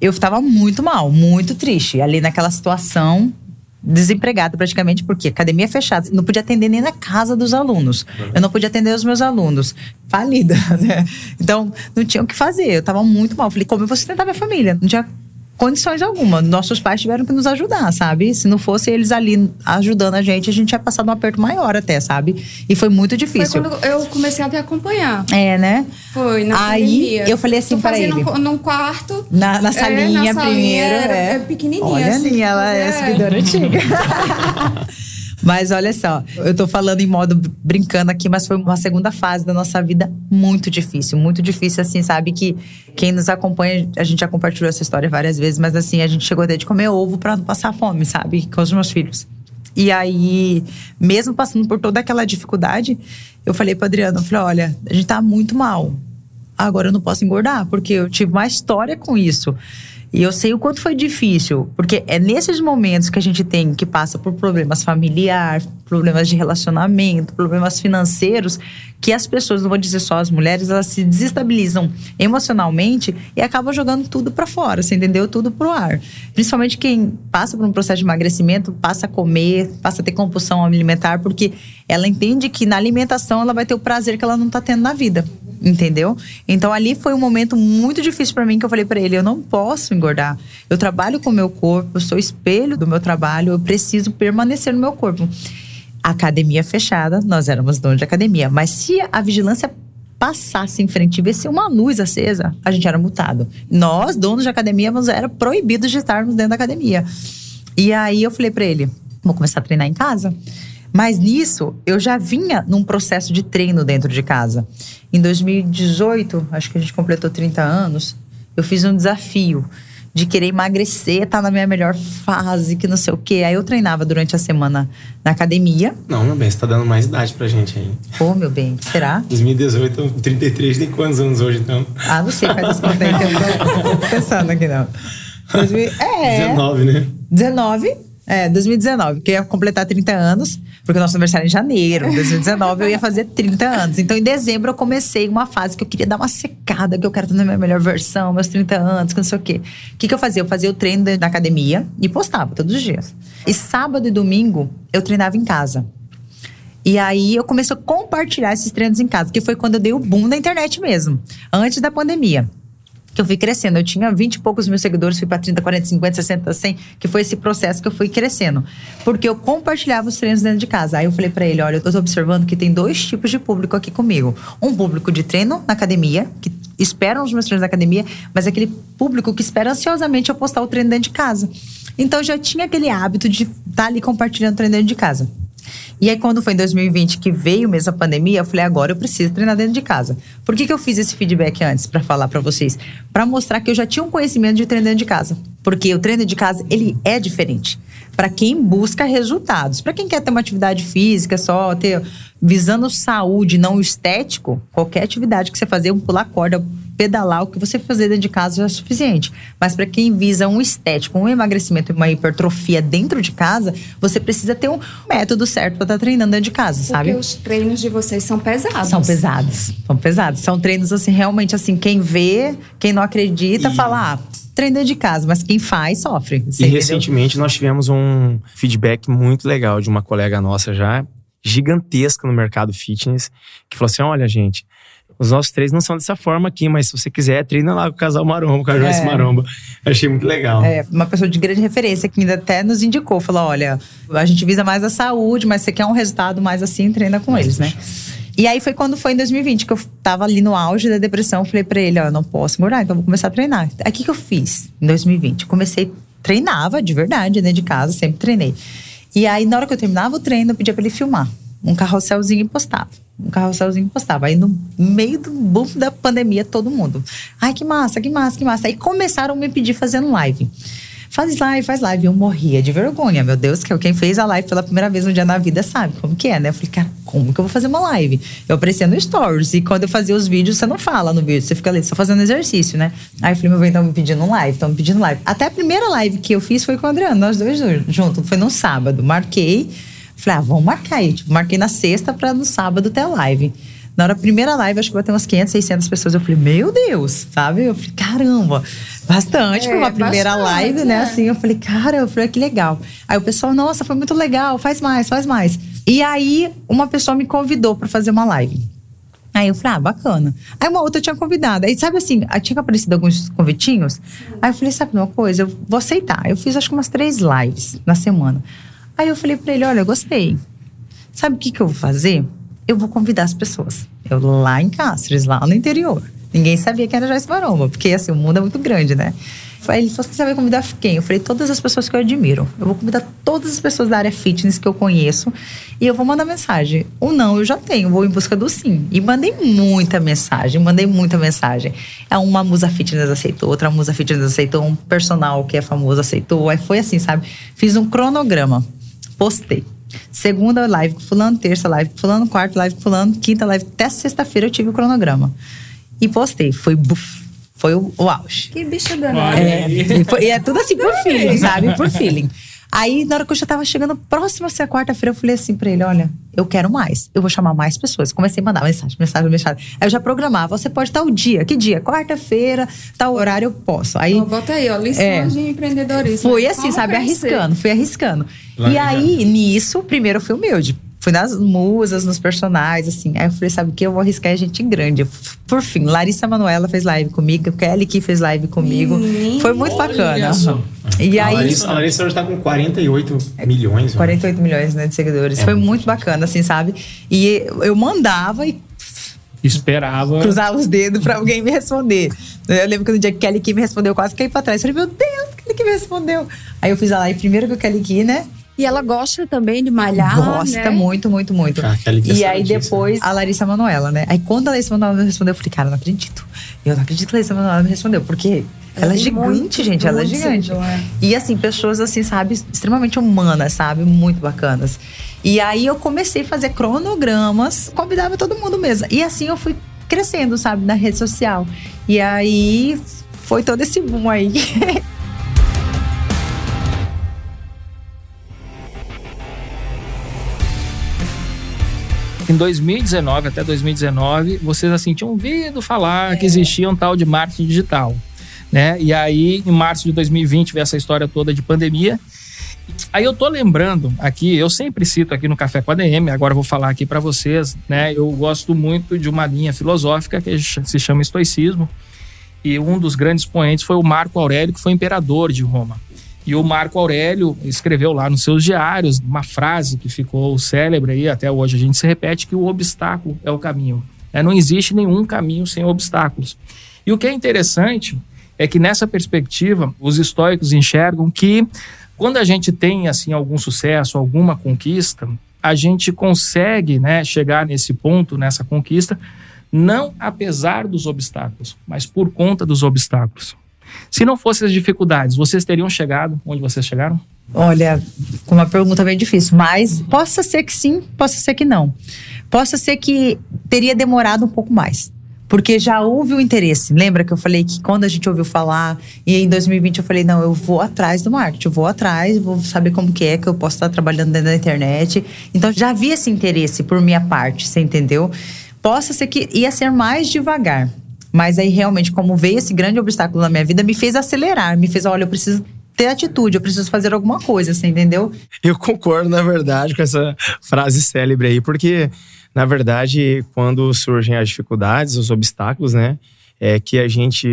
Eu estava muito mal, muito triste. Ali naquela situação, desempregada praticamente, porque academia é fechada. Não podia atender nem na casa dos alunos. Eu não podia atender os meus alunos. Falida, né? Então, não tinha o que fazer. Eu tava muito mal. Falei, como eu vou sustentar minha família? Não tinha condições alguma. Nossos pais tiveram que nos ajudar, sabe? Se não fosse eles ali ajudando a gente, a gente ia passar um aperto maior até, sabe? E foi muito difícil. Foi quando eu comecei a te acompanhar. É, né? Foi, na Aí academia. eu falei assim fazia ele. Num, num quarto. Na, na É, salinha na salinha, primeiro. era- é. é pequenininha, Olha assim, ela é, é. seguidora antiga. Mas olha só, eu tô falando em modo brincando aqui, mas foi uma segunda fase da nossa vida muito difícil, muito difícil, assim, sabe? Que quem nos acompanha, a gente já compartilhou essa história várias vezes, mas assim, a gente chegou até de comer ovo pra não passar fome, sabe? Com os meus filhos. E aí, mesmo passando por toda aquela dificuldade, eu falei pro Adriano, eu falei, olha, a gente tá muito mal. Agora eu não posso engordar, porque eu tive uma história com isso. E eu sei o quanto foi difícil, porque é nesses momentos que a gente tem que passa por problemas familiares, problemas de relacionamento, problemas financeiros, que as pessoas, não vou dizer só as mulheres, elas se desestabilizam emocionalmente e acabam jogando tudo pra fora, você entendeu? Tudo pro ar. Principalmente quem passa por um processo de emagrecimento, passa a comer, passa a ter compulsão alimentar, porque ela entende que na alimentação ela vai ter o prazer que ela não tá tendo na vida entendeu? Então ali foi um momento muito difícil para mim que eu falei para ele, eu não posso engordar. Eu trabalho com o meu corpo, eu sou espelho do meu trabalho, eu preciso permanecer no meu corpo. Academia fechada, nós éramos donos de academia, mas se a vigilância passasse em frente e visse uma luz acesa, a gente era multado. Nós, donos de academia, nós era proibidos de estarmos dentro da academia. E aí eu falei para ele, vou começar a treinar em casa. Mas nisso, eu já vinha num processo de treino dentro de casa. Em 2018, acho que a gente completou 30 anos, eu fiz um desafio de querer emagrecer, estar tá na minha melhor fase, que não sei o quê. Aí eu treinava durante a semana na academia. Não, meu bem, você tá dando mais idade pra gente aí. Pô, meu bem, será? 2018, 33, tem quantos anos hoje, então? Ah, não sei, faz essa conta aí eu tô pensando aqui, não. 2000, é. 19, né? 19? É, 2019, que eu ia completar 30 anos, porque o nosso aniversário é em janeiro. Em 2019 eu ia fazer 30 anos. Então, em dezembro, eu comecei uma fase que eu queria dar uma secada, que eu quero estar na minha melhor versão, meus 30 anos, que não sei o quê. O que, que eu fazia? Eu fazia o treino da academia e postava todos os dias. E sábado e domingo, eu treinava em casa. E aí eu comecei a compartilhar esses treinos em casa, que foi quando eu dei o boom da internet mesmo, antes da pandemia que eu fui crescendo. Eu tinha 20 e poucos mil seguidores, fui para 30, 40, 50, 60, 100, que foi esse processo que eu fui crescendo. Porque eu compartilhava os treinos dentro de casa. Aí eu falei para ele: olha, eu tô observando que tem dois tipos de público aqui comigo. Um público de treino na academia, que esperam os meus treinos na academia, mas aquele público que espera ansiosamente eu postar o treino dentro de casa. Então já tinha aquele hábito de estar tá ali compartilhando o treino dentro de casa. E aí, quando foi em 2020 que veio mesmo a pandemia, eu falei, agora eu preciso treinar dentro de casa. Por que, que eu fiz esse feedback antes, para falar para vocês? Para mostrar que eu já tinha um conhecimento de treino dentro de casa. Porque o treino de casa, ele é diferente. Para quem busca resultados. Para quem quer ter uma atividade física, só ter visando saúde, não estético, qualquer atividade que você fazer, um pular corda, pedalar, o que você fazer dentro de casa já é suficiente. Mas para quem visa um estético, um emagrecimento, uma hipertrofia dentro de casa, você precisa ter um método certo para estar tá treinando dentro de casa, sabe? Porque os treinos de vocês são pesados. São pesados, são pesados. São treinos assim, realmente assim, quem vê, quem não acredita, e... fala, ah, treino dentro de casa, mas quem faz sofre. e entendeu? recentemente nós tivemos um feedback muito legal de uma colega nossa já, gigantesca no mercado fitness, que falou assim: olha, gente, os nossos três não são dessa forma aqui, mas se você quiser, treina lá com o casal Maromba, com a Joyce é. Maromba. Achei muito legal. É, uma pessoa de grande referência que ainda até nos indicou, falou: olha, a gente visa mais a saúde, mas você quer um resultado mais assim, treina com mas, eles, né? E aí foi quando foi em 2020 que eu tava ali no auge da depressão, falei para ele, ó, eu não posso morar, então vou começar a treinar. Aí o que, que eu fiz em 2020? Comecei, treinava de verdade, dentro de casa, sempre treinei. E aí, na hora que eu terminava o treino, eu pedia pra ele filmar. Um carrosselzinho postava. Um carrosselzinho postava. Aí, no meio do boom da pandemia, todo mundo. Ai, que massa, que massa, que massa. Aí começaram a me pedir fazendo live. Faz live, faz live. Eu morria de vergonha. Meu Deus, que quem fez a live pela primeira vez um dia na vida sabe como que é, né? Eu falei, cara, como que eu vou fazer uma live? Eu aparecia no Stories. E quando eu fazia os vídeos, você não fala no vídeo, você fica ali só fazendo exercício, né? Aí eu falei, meu bem, estão me pedindo live, estão me pedindo live. Até a primeira live que eu fiz foi com o Adriano, nós dois juntos. Foi num sábado. Marquei. Falei, ah, vamos marcar aí. Tipo, marquei na sexta para no sábado ter a live. Na hora da primeira live, acho que vai ter umas 500, 600 pessoas. Eu falei, meu Deus, sabe? Eu falei, caramba. Bastante, É, foi uma primeira bastante, live, né? é. Assim, eu falei, cara, eu falei, que legal. Aí o pessoal, nossa, foi muito legal, faz mais, faz mais. E aí, uma pessoa me convidou pra fazer uma live. Aí eu falei, ah, bacana. Aí uma outra tinha convidado. Aí, sabe assim, aí tinha aparecido alguns convitinhos. Aí eu falei, sabe uma coisa? Eu vou aceitar. Eu fiz acho que umas três lives na semana. Aí eu falei pra ele, olha, eu gostei. Sabe o que, que eu vou fazer? Eu vou convidar as pessoas. Eu lá em Cáceres, lá no interior. Ninguém sabia que era Joyce Maromba, porque assim, o mundo é muito grande, né? Aí ele falou você vai convidar quem? Eu falei, todas as pessoas que eu admiro. Eu vou convidar todas as pessoas da área fitness que eu conheço e eu vou mandar mensagem. O não eu já tenho, vou em busca do sim. E mandei muita mensagem, mandei muita mensagem. É uma musa fitness aceitou, outra musa fitness aceitou, um personal que é famoso aceitou. Aí foi assim, sabe? Fiz um cronograma, postei. Segunda live com fulano, terça live com fulano, quarta live com fulano, quinta live. Até sexta-feira eu tive o cronograma. E postei. Foi buf, foi o, o auge. Que bicha danada. É, e, foi- e é tudo assim por feeling, sabe? Por feeling. Aí, na hora que eu já tava chegando próxima a ser a quarta-feira, eu falei assim pra ele: olha, eu quero mais. Eu vou chamar mais pessoas. Comecei a mandar mensagem, mensagem, mensagem. Aí eu já programava, você pode estar o dia. Que dia? Quarta-feira, tal horário eu posso. Aí Ó, bota aí, ó, lições É. de empreendedorismo. foi assim, Como sabe? crescer. Arriscando, fui arriscando. E Planejando. aí, nisso, primeiro eu fui humilde. Fui nas musas, nos personagens, assim. Aí eu falei, sabe o que? Eu vou arriscar gente grande. Por fim, Larissa Manoela fez live comigo, Kelly que fez live comigo. Foi muito bacana. E a, aí. Larissa, a Larissa hoje tá com 48 milhões. né? 48 milhões né, de seguidores. É Foi muito bacana, assim, sabe? E eu mandava e Esperava. cruzava os dedos pra alguém me responder. Eu lembro que no dia que Kelly Key me respondeu, eu quase caí pra trás. Eu falei, meu Deus, Kelly Key me respondeu. Aí eu fiz a live primeiro com o Kelly Key, né? E ela gosta também de malhar, Gosta né? muito, muito, muito. Ah, é e aí depois a Larissa Manoela, né? Aí quando a Larissa Manoela me respondeu, eu falei, cara, eu não acredito. Eu não acredito que a Larissa Manoela me respondeu. Porque ela, Ela é tem gigante, muito, gente. Ela é gigante. seguidor, é. E assim, pessoas assim, sabe, extremamente humanas, sabe? Muito bacanas. E aí eu comecei a fazer cronogramas, convidava todo mundo mesmo. E assim eu fui crescendo, sabe, na rede social. E aí foi todo esse boom aí. Em 2019 até 2019, vocês assim tinham ouvido falar que existia um tal de marketing digital, né? E aí, em março de 2020, veio essa história toda de pandemia. Aí eu tô lembrando aqui, eu sempre cito aqui no Café com a DM, agora eu vou falar aqui para vocês, né? Eu gosto muito de uma linha filosófica que se chama estoicismo. E um dos grandes expoentes foi o Marco Aurélio, que foi imperador de Roma. E o Marco Aurélio escreveu lá nos seus diários uma frase que ficou célebre aí, até hoje a gente se repete, que o obstáculo é o caminho. né? Não existe nenhum caminho sem obstáculos. E o que é interessante é que nessa perspectiva, os estoicos enxergam que quando a gente tem assim algum sucesso, alguma conquista, a gente consegue né, chegar nesse ponto, nessa conquista, não apesar dos obstáculos, mas por conta dos obstáculos. Se não fossem as dificuldades, vocês teriam chegado onde vocês chegaram? Olha, uma pergunta bem difícil, mas possa ser que sim, possa ser que não. Possa ser que teria demorado um pouco mais. Porque já houve o interesse. Lembra que eu falei que quando a gente ouviu falar, e em 2020 eu falei, não, eu vou atrás do marketing, eu vou atrás, vou saber como que é, que eu posso estar trabalhando dentro da internet. Então já havia esse interesse por minha parte, você entendeu? Possa ser que ia ser mais devagar. Mas aí realmente, como veio esse grande obstáculo na minha vida, me fez acelerar, me fez, olha, eu preciso ter atitude, eu preciso fazer alguma coisa, você entendeu? Eu concordo, na verdade, com essa frase célebre aí, porque, na verdade, quando surgem as dificuldades, os obstáculos, né, é que a gente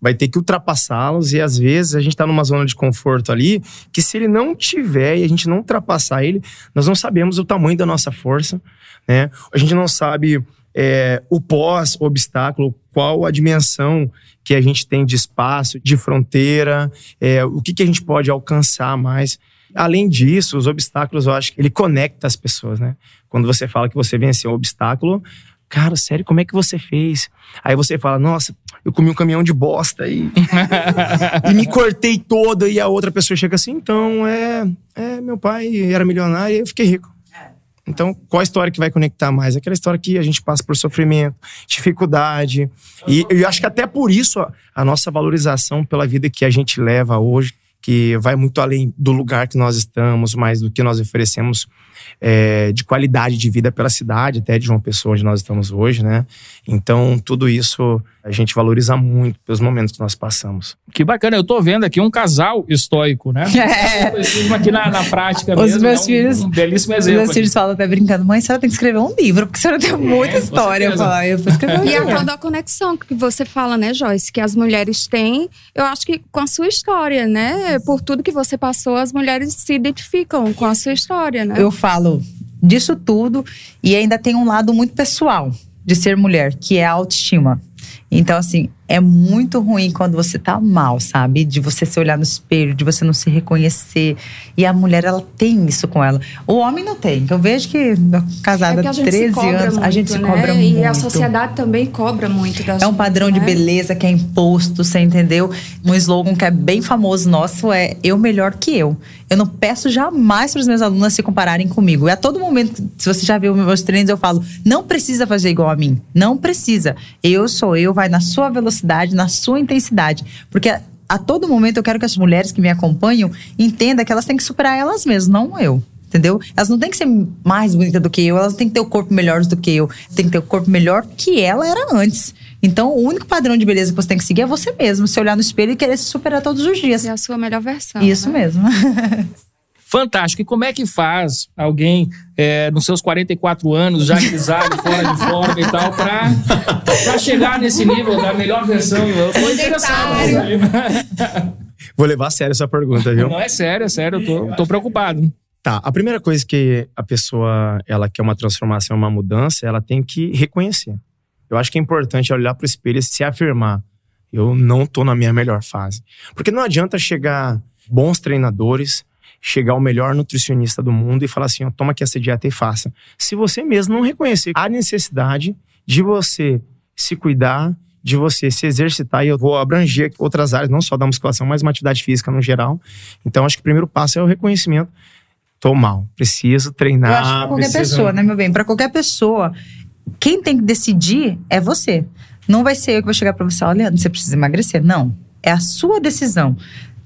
vai ter que ultrapassá-los e às vezes a gente está numa zona de conforto ali que se ele não tiver e a gente não ultrapassar ele, nós não sabemos o tamanho da nossa força, né? A gente não sabe é, o pós-obstáculo, qual a dimensão que a gente tem de espaço, de fronteira, é, o que, que a gente pode alcançar mais. Além disso, os obstáculos, eu acho que ele conecta as pessoas, né? Quando você fala que você venceu um obstáculo, cara, sério, como é que você fez? Aí você fala, nossa, eu comi um caminhão de bosta e, e me cortei toda. E a outra pessoa chega assim, então, é, é meu pai era milionário e eu fiquei rico. Então, qual a história que vai conectar mais? Aquela história que a gente passa por sofrimento, dificuldade. E eu acho que até por isso a, a nossa valorização pela vida que a gente leva hoje, que vai muito além do lugar que nós estamos, mais do que nós oferecemos é, de qualidade de vida pela cidade, até de uma pessoa onde nós estamos hoje, né? Então, tudo isso a gente valoriza muito pelos momentos que nós passamos. Que bacana, eu tô vendo aqui um casal estoico, né? É. Aqui na, na prática Os mesmo, meus é um, filhos- um belíssimo Os exemplo. meus aqui. filhos falam até brincando, mãe, a senhora tem que escrever um livro, porque a senhora tem muita É, com história. Eu falo, "Ah, eu vou escrever um E a livro. tal da conexão que você fala, né, Joyce? Que as mulheres têm, eu acho que com a sua história, né? Por tudo que você passou, as mulheres se identificam com a sua história, né? Eu falo disso tudo e ainda tem um lado muito pessoal de ser mulher, que é a autoestima. Então, assim, é muito ruim quando você tá mal, sabe? De você se olhar no espelho, de você não se reconhecer. E a mulher, ela tem isso com ela. O homem não tem. Eu vejo que casada É há gente se 13 cobra anos, muito, a gente se né? cobra E muito. a sociedade também cobra muito da É um gente, padrão de né? beleza que é imposto, você entendeu? Um slogan que é bem famoso nosso é eu melhor que eu. Eu não peço jamais para os meus alunos se compararem comigo. E a todo momento, se você já viu meus treinos, eu falo: não precisa fazer igual a mim. Não precisa. Eu sou eu, vai na sua velocidade, na sua intensidade. Porque a, a todo momento eu quero que as mulheres que me acompanham entendam que elas têm que superar elas mesmas, não eu. Entendeu? Elas não têm que ser mais bonitas do que eu, elas têm que ter o corpo melhor do que eu, tem que ter o corpo melhor que ela era antes. Então, o único padrão de beleza que você tem que seguir é você mesmo, se olhar no espelho e querer se superar todos os dias. É a sua melhor versão. Isso né? mesmo. Fantástico. E como é que faz alguém é, nos seus 44 anos, já grisalho, fora de forma e tal, pra chegar nesse nível da melhor versão? Eu tô interessado. Vou levar a sério essa pergunta, viu? Não é sério, é sério, eu tô, tô preocupado. Tá, a primeira coisa que a pessoa, ela quer uma transformação, uma mudança, ela tem que reconhecer. Eu acho que é importante olhar pro espelho e se afirmar. Eu não tô na minha melhor fase. Porque não adianta chegar bons treinadores, chegar o melhor nutricionista do mundo e falar assim, ó, toma aqui essa dieta e faça. Se você mesmo não reconhecer a necessidade de você se cuidar, de você se exercitar, e eu vou abranger outras áreas, não só da musculação, mas uma atividade física no geral. Então, acho que o primeiro passo é o reconhecimento. Tô mal, preciso treinar. Eu acho que pra qualquer preciso- pessoa, né, meu bem? Pra qualquer pessoa, quem tem que decidir é você. Não vai ser eu que vou chegar pra você, olha, você precisa emagrecer. Não. É a sua decisão.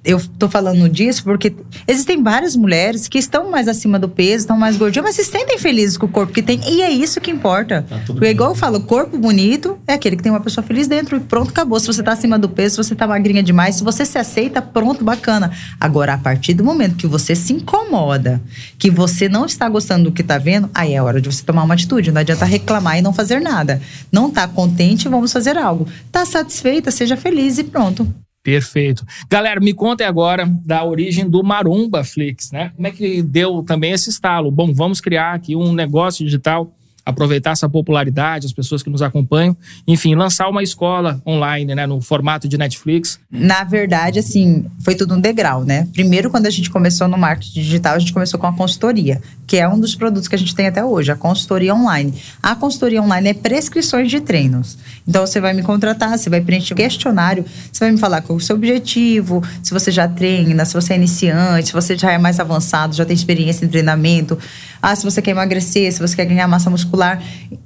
Eu tô falando disso porque existem várias mulheres que estão mais acima do peso, estão mais gordinhas, mas se sentem felizes com o corpo que tem. E é isso que importa. porque, igual eu falo, corpo bonito é aquele que tem uma pessoa feliz dentro e pronto, acabou. Se você tá acima do peso, se você tá magrinha demais, se você se aceita, pronto, bacana. Agora, a partir do momento que você se incomoda, que você não está gostando do que tá vendo, aí é hora de você tomar uma atitude. Não adianta reclamar e não fazer nada. Não tá contente, vamos fazer algo. Tá satisfeita, seja feliz e pronto. Perfeito. Galera, me contem agora da origem do Marumba Flix, né? Como é que deu também esse estalo? Bom, vamos criar aqui um negócio digital, aproveitar essa popularidade, as pessoas que nos acompanham, enfim, lançar uma escola online, né, no formato de Netflix. Na verdade, assim, foi tudo um degrau, né? Primeiro, quando a gente começou no marketing digital, a gente começou com a consultoria, que é um dos produtos que a gente tem até hoje, a consultoria online. A consultoria online é prescrições de treinos. Então, você vai me contratar, você vai preencher um questionário, você vai me falar qual é o seu objetivo, se você já treina, se você é iniciante, se você já é mais avançado, já tem experiência em treinamento, ah, se você quer emagrecer, se você quer ganhar massa muscular.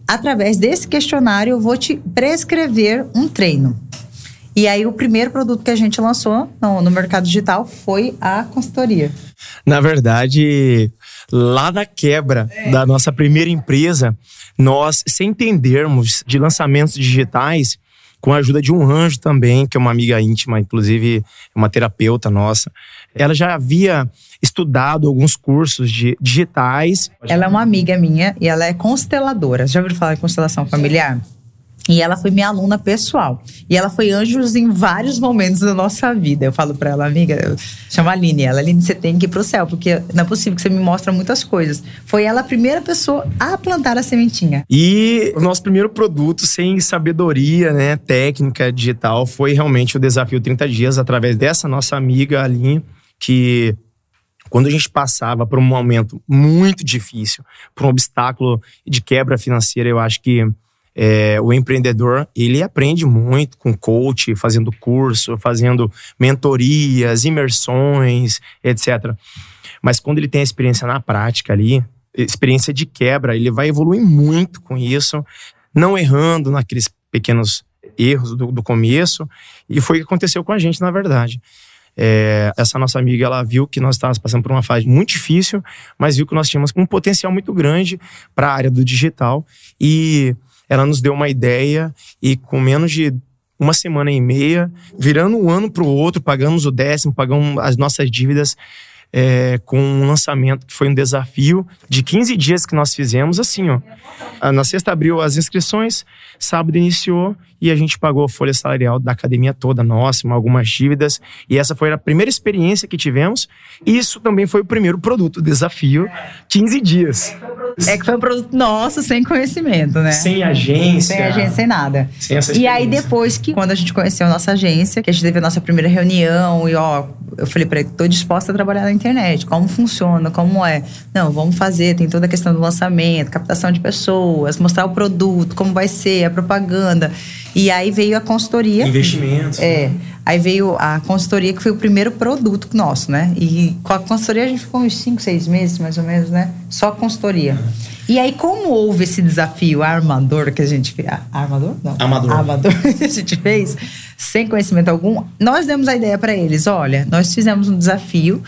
Através desse questionário, eu vou te prescrever um treino. E aí, o primeiro produto que a gente lançou no, no mercado digital foi a consultoria. Na verdade, lá na quebra É. da nossa primeira empresa, nós, sem entendermos de lançamentos digitais, com a ajuda de um anjo também, que é uma amiga íntima, inclusive uma terapeuta nossa, ela já havia estudado alguns cursos de digitais. Ela é uma amiga minha e ela é consteladora. Já ouviram falar em constelação familiar? E ela foi minha aluna pessoal. E ela foi anjos em vários momentos da nossa vida. Eu falo pra ela, amiga, eu chamo a Aline. Ela, Aline, você tem que ir pro céu, porque não é possível que você me mostre muitas coisas. Foi ela a primeira pessoa a plantar a sementinha. E o nosso primeiro produto, sem sabedoria né, técnica digital, foi realmente o Desafio 30 Dias, através dessa nossa amiga Aline, que quando a gente passava por um momento muito difícil, por um obstáculo de quebra financeira, eu acho que é, o empreendedor ele aprende muito com coach, fazendo curso, fazendo mentorias, imersões, etc. Mas quando ele tem a experiência na prática ali, experiência de quebra, ele vai evoluir muito com isso, não errando naqueles pequenos erros do, do começo. E foi o que aconteceu com a gente, na verdade. É, essa nossa amiga, ela viu que nós estávamos passando por uma fase muito difícil, mas viu que nós tínhamos um potencial muito grande para a área do digital e ela nos deu uma ideia e com menos de uma semana e meia, virando um ano para o outro, pagamos o décimo, pagamos as nossas dívidas, é, com um lançamento que foi um desafio de 15 dias que nós fizemos, assim, ó. Na sexta abriu as inscrições, sábado iniciou e a gente pagou a folha salarial da academia toda nossa, algumas dívidas. E essa foi a primeira experiência que tivemos. E isso também foi o primeiro produto, desafio, 15 dias. É que foi um produto nosso, sem conhecimento, né? Sem agência. Sem agência, sem nada. Sem essa e aí, depois que, quando a gente conheceu a nossa agência, que a gente teve a nossa primeira reunião, e ó, eu falei pra ele, tô disposta a trabalhar na internet. Como funciona, como é. Não, vamos fazer, tem toda a questão do lançamento, captação de pessoas, mostrar o produto, como vai ser, a propaganda. E aí veio a consultoria. Investimentos. É. Né? Aí veio a consultoria, que foi o primeiro produto nosso, né? E com a consultoria a gente ficou uns 5, 6 meses, mais ou menos, né? Só consultoria. E aí, como houve esse desafio armador que a gente fez? Armador? Não. Amador. Amador que a gente fez, sem conhecimento algum, nós demos a ideia para eles: olha, nós fizemos um desafio.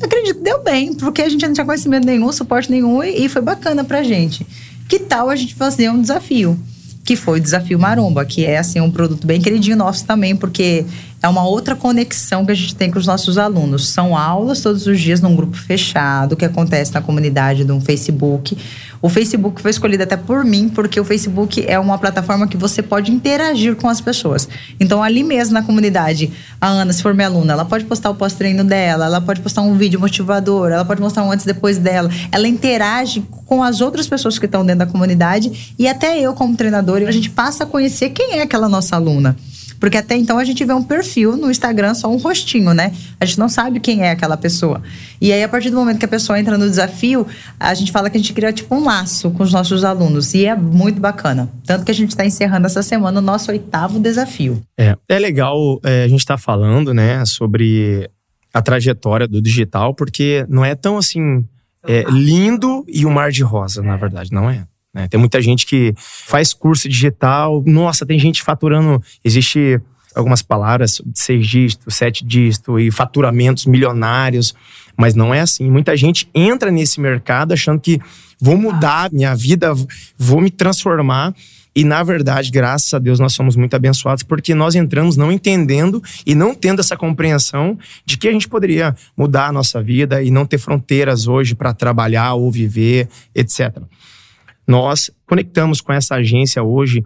Acredito que deu bem, porque a gente não tinha conhecimento nenhum, suporte nenhum, e foi bacana pra gente. Que tal a gente fazer um desafio? Que foi o Desafio Maromba, que é assim um produto bem queridinho nosso também, porque é uma outra conexão que a gente tem com os nossos alunos. São aulas todos os dias num grupo fechado que acontece na comunidade do Facebook. O Facebook foi escolhido até por mim, porque o Facebook é uma plataforma que você pode interagir com as pessoas. Então, ali mesmo na comunidade, a Ana, se for minha aluna, ela pode postar o pós-treino dela, ela pode postar um vídeo motivador, ela pode mostrar um antes e depois dela. Ela interage com as outras pessoas que estão dentro da comunidade e até eu, como treinador, a gente passa a conhecer quem é aquela nossa aluna. Porque até então a gente vê um perfil no Instagram, só um rostinho, né? A gente não sabe quem é aquela pessoa. E aí, a partir do momento que a pessoa entra no desafio, a gente fala que a gente cria tipo um laço com os nossos alunos. E é muito bacana. Tanto que a gente está encerrando essa semana o nosso oitavo desafio. É, é legal é, a gente estar tá falando, né, sobre a trajetória do digital, porque não é tão assim. É, lindo e um mar de rosa, na verdade, não é. Né? Tem muita gente que faz curso digital, nossa, tem gente faturando. Existe algumas palavras de seis dígitos, sete dígitos e faturamentos milionários, mas não é assim. Muita gente entra nesse mercado achando que vou mudar minha vida, vou me transformar. E na verdade, graças a Deus, nós somos muito abençoados porque nós entramos não entendendo e não tendo essa compreensão de que a gente poderia mudar a nossa vida e não ter fronteiras hoje para trabalhar ou viver, etc. Nós conectamos com essa agência hoje,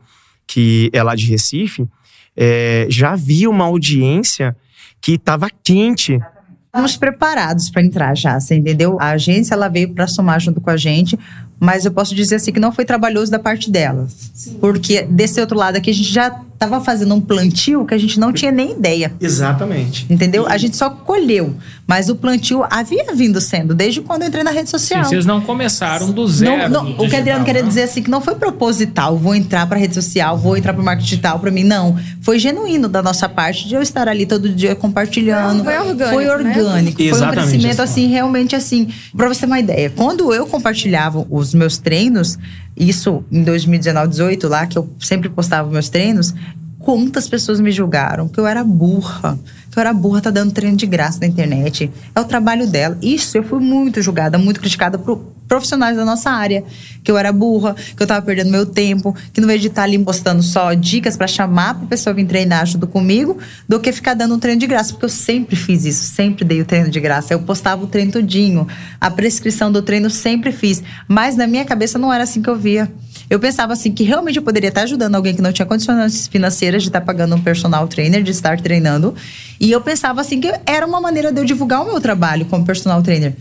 que é lá de Recife, é, já havia uma audiência que estava quente. Estamos preparados para entrar já, você entendeu? A agência ela veio para somar junto com a gente, mas eu posso dizer assim que não foi trabalhoso da parte dela. Sim. Porque desse outro lado aqui a gente já estava fazendo um plantio que a gente não tinha nem ideia. Exatamente. Entendeu? A gente só colheu, mas o plantio havia vindo sendo desde quando eu entrei na rede social. Sim, vocês não começaram do zero. Não, não, o que Adriano queria dizer assim que não foi proposital, vou entrar para rede social, vou entrar para marketing digital para mim, não. Foi genuíno da nossa parte de eu estar ali todo dia compartilhando. Foi orgânico. Foi orgânico. Né? Foi um crescimento assim, realmente assim. Para você ter uma ideia, quando eu compartilhava os meus treinos, isso em 2019, 18 lá, que eu sempre postava meus treinos, quantas pessoas me julgaram que eu era burra. Eu era burra, tá dando treino de graça na internet. É o trabalho dela. Isso, eu fui muito julgada, muito criticada por profissionais da nossa área. Que eu era burra, que eu tava perdendo meu tempo, que no vez de estar tá ali postando só dicas para chamar pra pessoa vir treinar junto comigo, do que ficar dando um treino de graça. Porque eu sempre fiz isso, sempre dei o treino de graça. Eu postava o treino todinho. A prescrição do treino sempre fiz. Mas na minha cabeça não era assim que eu via. Eu pensava assim que realmente eu poderia estar ajudando alguém que não tinha condições financeiras de estar pagando um personal trainer, de estar treinando. E eu pensava assim que era uma maneira de eu divulgar o meu trabalho como personal trainer.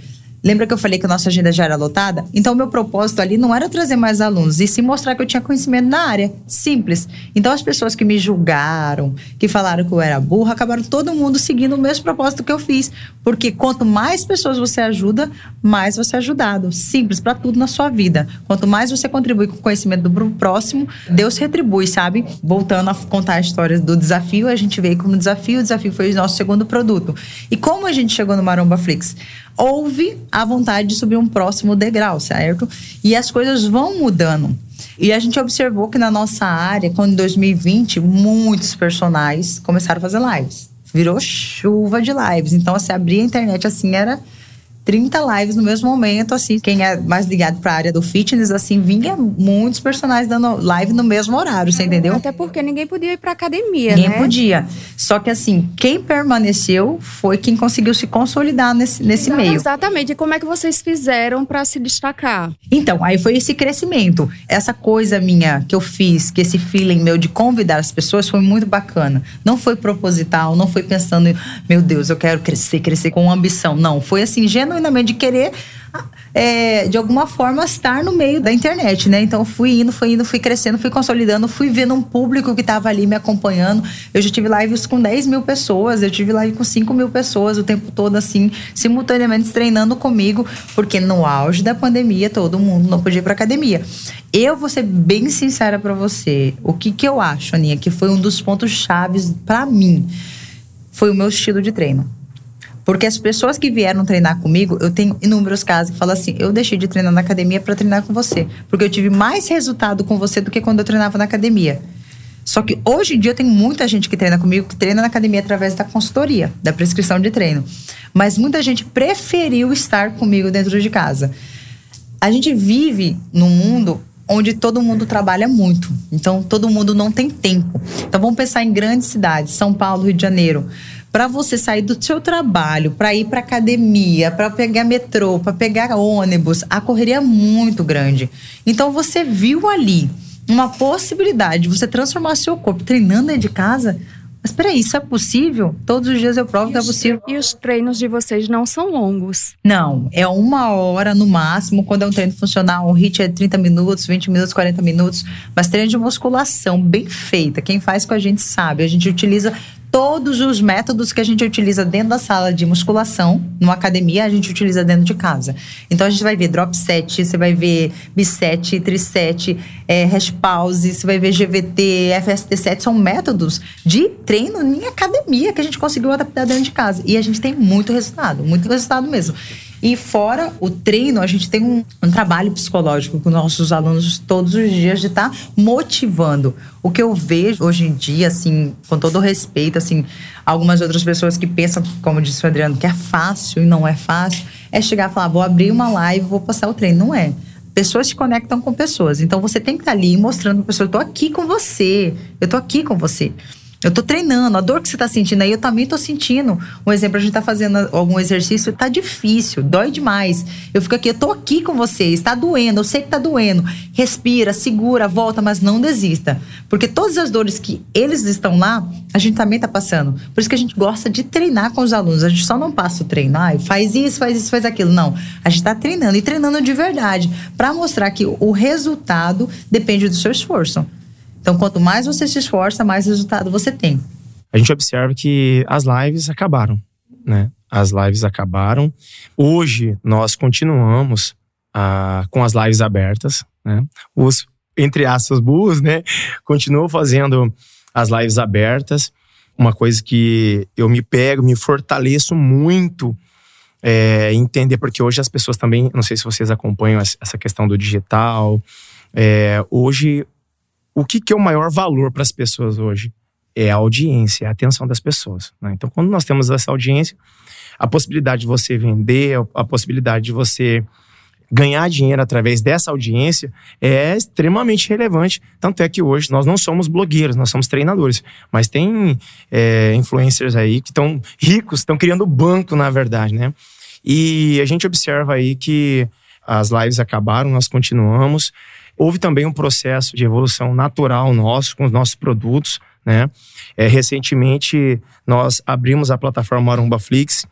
Lembra que eu falei que a nossa agenda já era lotada? Então, o meu propósito ali não era trazer mais alunos, e sim mostrar que eu tinha conhecimento na área. Simples. Então, as pessoas que me julgaram, que falaram que eu era burra, acabaram todo mundo seguindo o mesmo propósito que eu fiz. Porque quanto mais pessoas você ajuda, mais você é ajudado. Simples, para tudo na sua vida. Quanto mais você contribui com o conhecimento do próximo, Deus retribui, sabe? Voltando a contar a história do desafio, a gente veio como desafio, o desafio foi o nosso segundo produto. E como a gente chegou no Maromba Flix? Houve a vontade de subir um próximo degrau, certo? E as coisas vão mudando. E a gente observou que na nossa área, quando em 2020, muitos personagens começaram a fazer lives virou chuva de lives. Então, você abria a internet assim, era 30 lives no mesmo momento, assim, quem é mais ligado para a área do fitness, assim, vinha muitos personagens dando live no mesmo horário, você entendeu? Até porque ninguém podia ir para academia, ninguém né? podia. Só que assim, quem permaneceu foi quem conseguiu se consolidar nesse, nesse meio. Exatamente. E como é que vocês fizeram para se destacar? Então, aí foi esse crescimento. Essa coisa minha que eu fiz, que esse feeling meu de convidar as pessoas foi muito bacana. Não foi proposital, não foi pensando, em, meu Deus, eu quero crescer, crescer com ambição. Não, foi assim, genuinamente de querer é, de alguma forma estar no meio da internet, né? Então fui indo, fui indo, fui crescendo, fui consolidando, fui vendo um público que estava ali me acompanhando. Eu já tive lives com 10 mil pessoas, eu tive live com 5 mil pessoas o tempo todo, assim, simultaneamente treinando comigo, porque no auge da pandemia todo mundo não podia ir pra academia. Eu vou ser bem sincera para você. O que, que eu acho, Aninha, que foi um dos pontos chaves para mim, foi o meu estilo de treino. Porque as pessoas que vieram treinar comigo, eu tenho inúmeros casos que falam assim: eu deixei de treinar na academia para treinar com você. Porque eu tive mais resultado com você do que quando eu treinava na academia. Só que hoje em dia tem muita gente que treina comigo que treina na academia através da consultoria, da prescrição de treino. Mas muita gente preferiu estar comigo dentro de casa. A gente vive num mundo onde todo mundo trabalha muito. Então todo mundo não tem tempo. Então vamos pensar em grandes cidades, São Paulo, Rio de Janeiro para você sair do seu trabalho, para ir para academia, para pegar metrô, para pegar ônibus, a correria é muito grande. Então você viu ali uma possibilidade de você transformar seu corpo treinando dentro de casa. Mas peraí, isso é possível? Todos os dias eu provo que é possível. E os treinos de vocês não são longos? Não, é uma hora no máximo. Quando é um treino funcional, um hit é 30 minutos, 20 minutos, 40 minutos. Mas treino de musculação bem feita. Quem faz com a gente sabe. A gente utiliza todos os métodos que a gente utiliza dentro da sala de musculação, numa academia, a gente utiliza dentro de casa. Então a gente vai ver drop set, você vai ver biset, triset, é, hash pause, você vai ver GVT, FST7, são métodos de treino em academia que a gente conseguiu adaptar dentro de casa. E a gente tem muito resultado, muito resultado mesmo. E fora o treino, a gente tem um, um trabalho psicológico com nossos alunos todos os dias de estar tá motivando. O que eu vejo hoje em dia, assim, com todo respeito, assim, algumas outras pessoas que pensam, como disse o Adriano, que é fácil e não é fácil, é chegar e falar, vou abrir uma live, vou passar o treino. Não é pessoas se conectam com pessoas. Então você tem que estar tá ali mostrando para a pessoa: eu tô aqui com você, eu tô aqui com você. Eu tô treinando, a dor que você tá sentindo aí, eu também tô sentindo. Um exemplo, a gente tá fazendo algum exercício, tá difícil, dói demais. Eu fico aqui, eu tô aqui com vocês, tá doendo, eu sei que tá doendo. Respira, segura, volta, mas não desista. Porque todas as dores que eles estão lá, a gente também tá passando. Por isso que a gente gosta de treinar com os alunos. A gente só não passa o treino, ai, faz isso, faz isso, faz aquilo. Não. A gente tá treinando e treinando de verdade, para mostrar que o resultado depende do seu esforço. Então, quanto mais você se esforça, mais resultado você tem. A gente observa que as lives acabaram, né? As lives acabaram. Hoje nós continuamos ah, com as lives abertas, né? Os entre aspas burros, né? Continuam fazendo as lives abertas. Uma coisa que eu me pego, me fortaleço muito é, entender, porque hoje as pessoas também, não sei se vocês acompanham essa questão do digital. É, hoje o que, que é o maior valor para as pessoas hoje? É a audiência, é a atenção das pessoas. Né? Então, quando nós temos essa audiência, a possibilidade de você vender, a possibilidade de você ganhar dinheiro através dessa audiência é extremamente relevante. Tanto é que hoje nós não somos blogueiros, nós somos treinadores. Mas tem é, influencers aí que estão ricos, estão criando banco, na verdade, né? E a gente observa aí que as lives acabaram, nós continuamos. Houve também um processo de evolução natural nosso com os nossos produtos, né? É, recentemente nós abrimos a plataforma Marumba Flix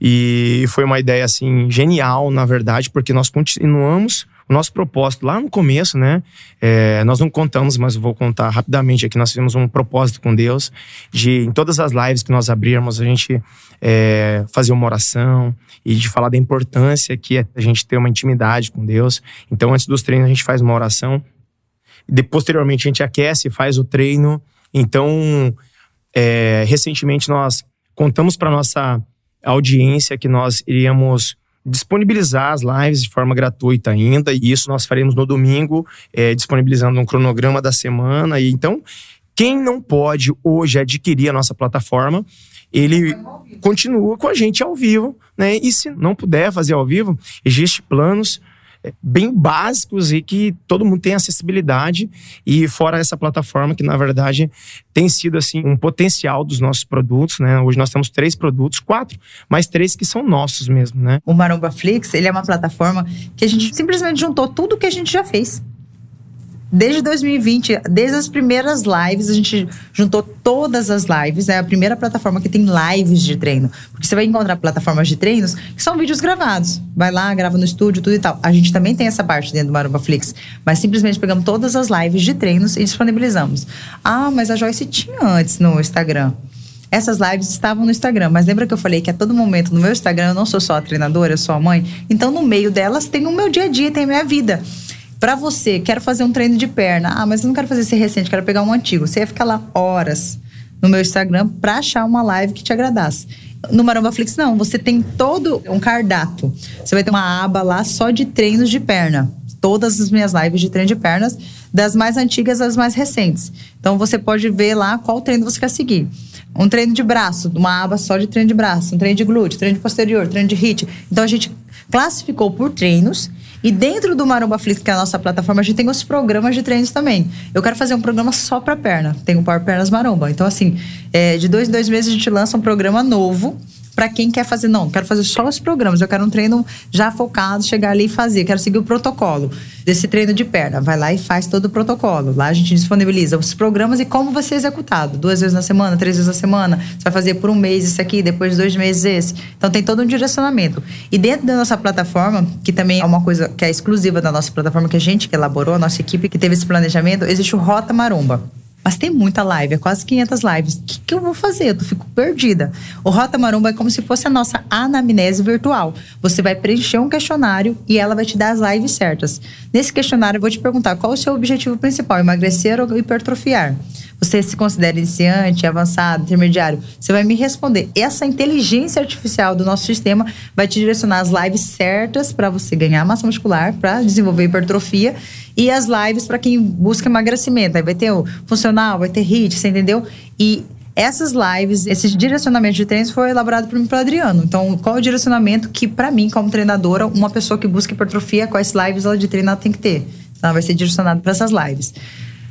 e foi uma ideia assim genial, na verdade, porque nós continuamos o nosso propósito lá no começo, né? É, nós não contamos, mas vou contar rapidamente aqui. Nós fizemos um propósito com Deus de em todas as lives que nós abrirmos a gente é, fazer uma oração e de falar da importância que é a gente ter uma intimidade com Deus. Então, antes dos treinos a gente faz uma oração. E posteriormente a gente aquece, faz o treino. Então, é, recentemente nós contamos para nossa audiência que nós iríamos disponibilizar as lives de forma gratuita ainda, e isso nós faremos no domingo, é, disponibilizando um cronograma da semana. E então, quem não pode hoje adquirir a nossa plataforma, ele continua com a gente ao vivo, né? E se não puder fazer ao vivo, existem planos bem básicos e que todo mundo tem acessibilidade e fora essa plataforma que na verdade tem sido assim um potencial dos nossos produtos, né? Hoje nós temos três produtos, quatro, mas três que são nossos mesmo, né? O Maromba Flix, ele é uma plataforma que a gente simplesmente juntou tudo que a gente já fez. Desde 2020, desde as primeiras lives, a gente juntou todas as lives. É a primeira plataforma que tem lives de treino. Porque você vai encontrar plataformas de treinos que são vídeos gravados. Vai lá, grava no estúdio, tudo e tal. A gente também tem essa parte dentro do Maromba Flix. Mas simplesmente pegamos todas as lives de treinos e disponibilizamos. Ah, mas a Joyce tinha antes no Instagram. Essas lives estavam no Instagram, mas lembra que eu falei que a todo momento no meu Instagram eu não sou só a treinadora, eu sou a mãe? Então no meio delas tem o meu dia a dia, tem a minha vida. Para você, quero fazer um treino de perna. Ah, mas eu não quero fazer esse recente, quero pegar um antigo. Você ia ficar lá horas no meu Instagram para achar uma live que te agradasse. No Maromba Flix, não. Você tem todo um cardápio. Você vai ter uma aba lá só de treinos de perna. Todas as minhas lives de treino de pernas, das mais antigas às mais recentes. Então você pode ver lá qual treino você quer seguir. Um treino de braço, uma aba só de treino de braço, um treino de glúteo, treino de posterior, treino de hit. Então a gente classificou por treinos e dentro do Maromba Flix, que é a nossa plataforma, a gente tem os programas de treinos também. Eu quero fazer um programa só para perna. Tem o Power Pernas Maromba. Então, assim, é, de dois em dois meses a gente lança um programa novo para quem quer fazer, não, quero fazer só os programas, eu quero um treino já focado, chegar ali e fazer, quero seguir o protocolo desse treino de perna. Vai lá e faz todo o protocolo. Lá a gente disponibiliza os programas e como vai ser executado. Duas vezes na semana, três vezes na semana. Você vai fazer por um mês esse aqui, depois de dois meses esse. Então tem todo um direcionamento. E dentro da nossa plataforma, que também é uma coisa que é exclusiva da nossa plataforma, que a gente que elaborou, a nossa equipe que teve esse planejamento, existe o Rota Maromba. Mas tem muita live, é quase 500 lives. O que, que eu vou fazer? Eu fico perdida. O Rota Maromba é como se fosse a nossa anamnese virtual. Você vai preencher um questionário e ela vai te dar as lives certas. Nesse questionário, eu vou te perguntar qual o seu objetivo principal: emagrecer ou hipertrofiar? Você se considera iniciante, avançado, intermediário? Você vai me responder. Essa inteligência artificial do nosso sistema vai te direcionar as lives certas para você ganhar massa muscular, para desenvolver hipertrofia e as lives para quem busca emagrecimento. Aí vai ter o funcional, vai ter HIT, você entendeu? E essas lives, esse direcionamento de treinos foi elaborado por mim pelo Adriano. Então, qual é o direcionamento que, para mim, como treinadora, uma pessoa que busca hipertrofia, quais lives ela de treino ela tem que ter? Então, ela vai ser direcionada para essas lives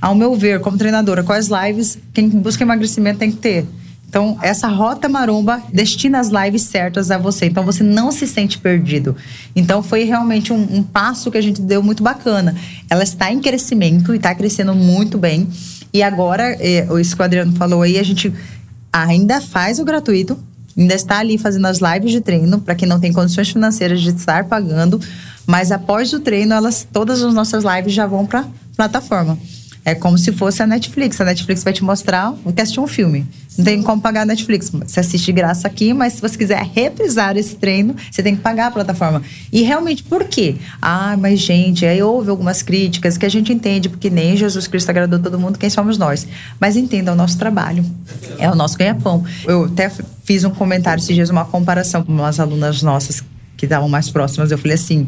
ao meu ver, como treinadora, quais lives quem busca emagrecimento tem que ter. Então, essa rota maromba destina as lives certas a você. Então, você não se sente perdido. Então, foi realmente um, um passo que a gente deu muito bacana. Ela está em crescimento e está crescendo muito bem. E agora, eh, o Esquadrão falou aí, a gente ainda faz o gratuito, ainda está ali fazendo as lives de treino para quem não tem condições financeiras de estar pagando. Mas após o treino, elas, todas as nossas lives já vão para plataforma. É como se fosse a Netflix. A Netflix vai te mostrar o que assistir um filme. Não tem como pagar a Netflix. Você assiste de graça aqui, mas se você quiser reprisar esse treino, você tem que pagar a plataforma. E realmente, por quê? Ah, mas gente, aí houve algumas críticas que a gente entende, porque nem Jesus Cristo agradou todo mundo, quem somos nós. Mas entenda, é o nosso trabalho. É o nosso ganha-pão. Eu até fiz um comentário esses dias, uma comparação com umas alunas nossas que estavam mais próximas. Eu falei assim: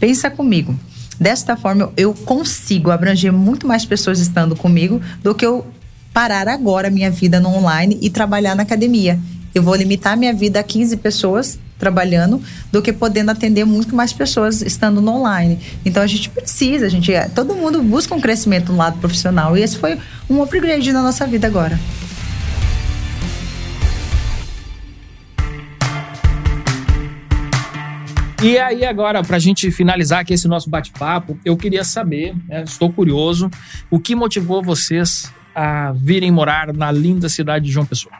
pensa comigo. Desta forma, eu consigo abranger muito mais pessoas estando comigo do que eu parar agora minha vida no online e trabalhar na academia. Eu vou limitar minha vida a 15 pessoas trabalhando do que podendo atender muito mais pessoas estando no online. Então a gente precisa, a gente, todo mundo busca um crescimento no lado profissional e esse foi um upgrade na nossa vida agora. E aí, agora, para a gente finalizar aqui esse nosso bate-papo, eu queria saber, né, estou curioso, o que motivou vocês a virem morar na linda cidade de João Pessoa?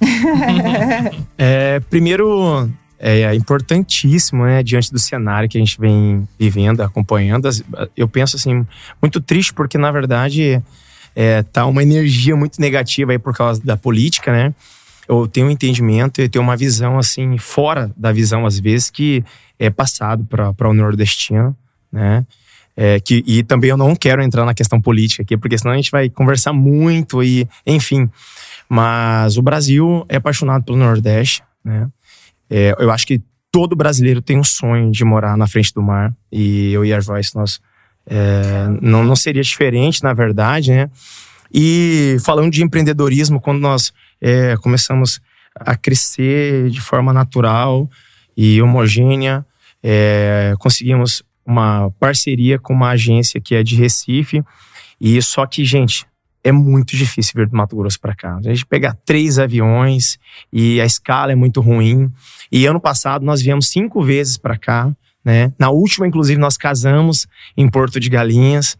é, primeiro, é importantíssimo, né, diante do cenário que a gente vem vivendo, acompanhando. Eu penso assim, muito triste, porque na verdade é, tá uma energia muito negativa aí por causa da política, né? Eu tenho um entendimento e tenho uma visão assim, fora da visão, às vezes, que é, passado para o nordestino, né? É, que, e também eu não quero entrar na questão política aqui, porque senão a gente vai conversar muito e, enfim. Mas o Brasil é apaixonado pelo Nordeste, né? É, eu acho que todo brasileiro tem um sonho de morar na frente do mar. E eu e a Joyce, nós é, não, não seria diferente, na verdade, né? E falando de empreendedorismo, quando nós é, começamos a crescer de forma natural e homogênea. É, conseguimos uma parceria com uma agência que é de Recife. E só que, gente, é muito difícil vir do Mato Grosso para cá. A gente pegar três aviões e a escala é muito ruim. E ano passado nós viemos cinco vezes para cá, né? Na última, inclusive, nós casamos em Porto de Galinhas.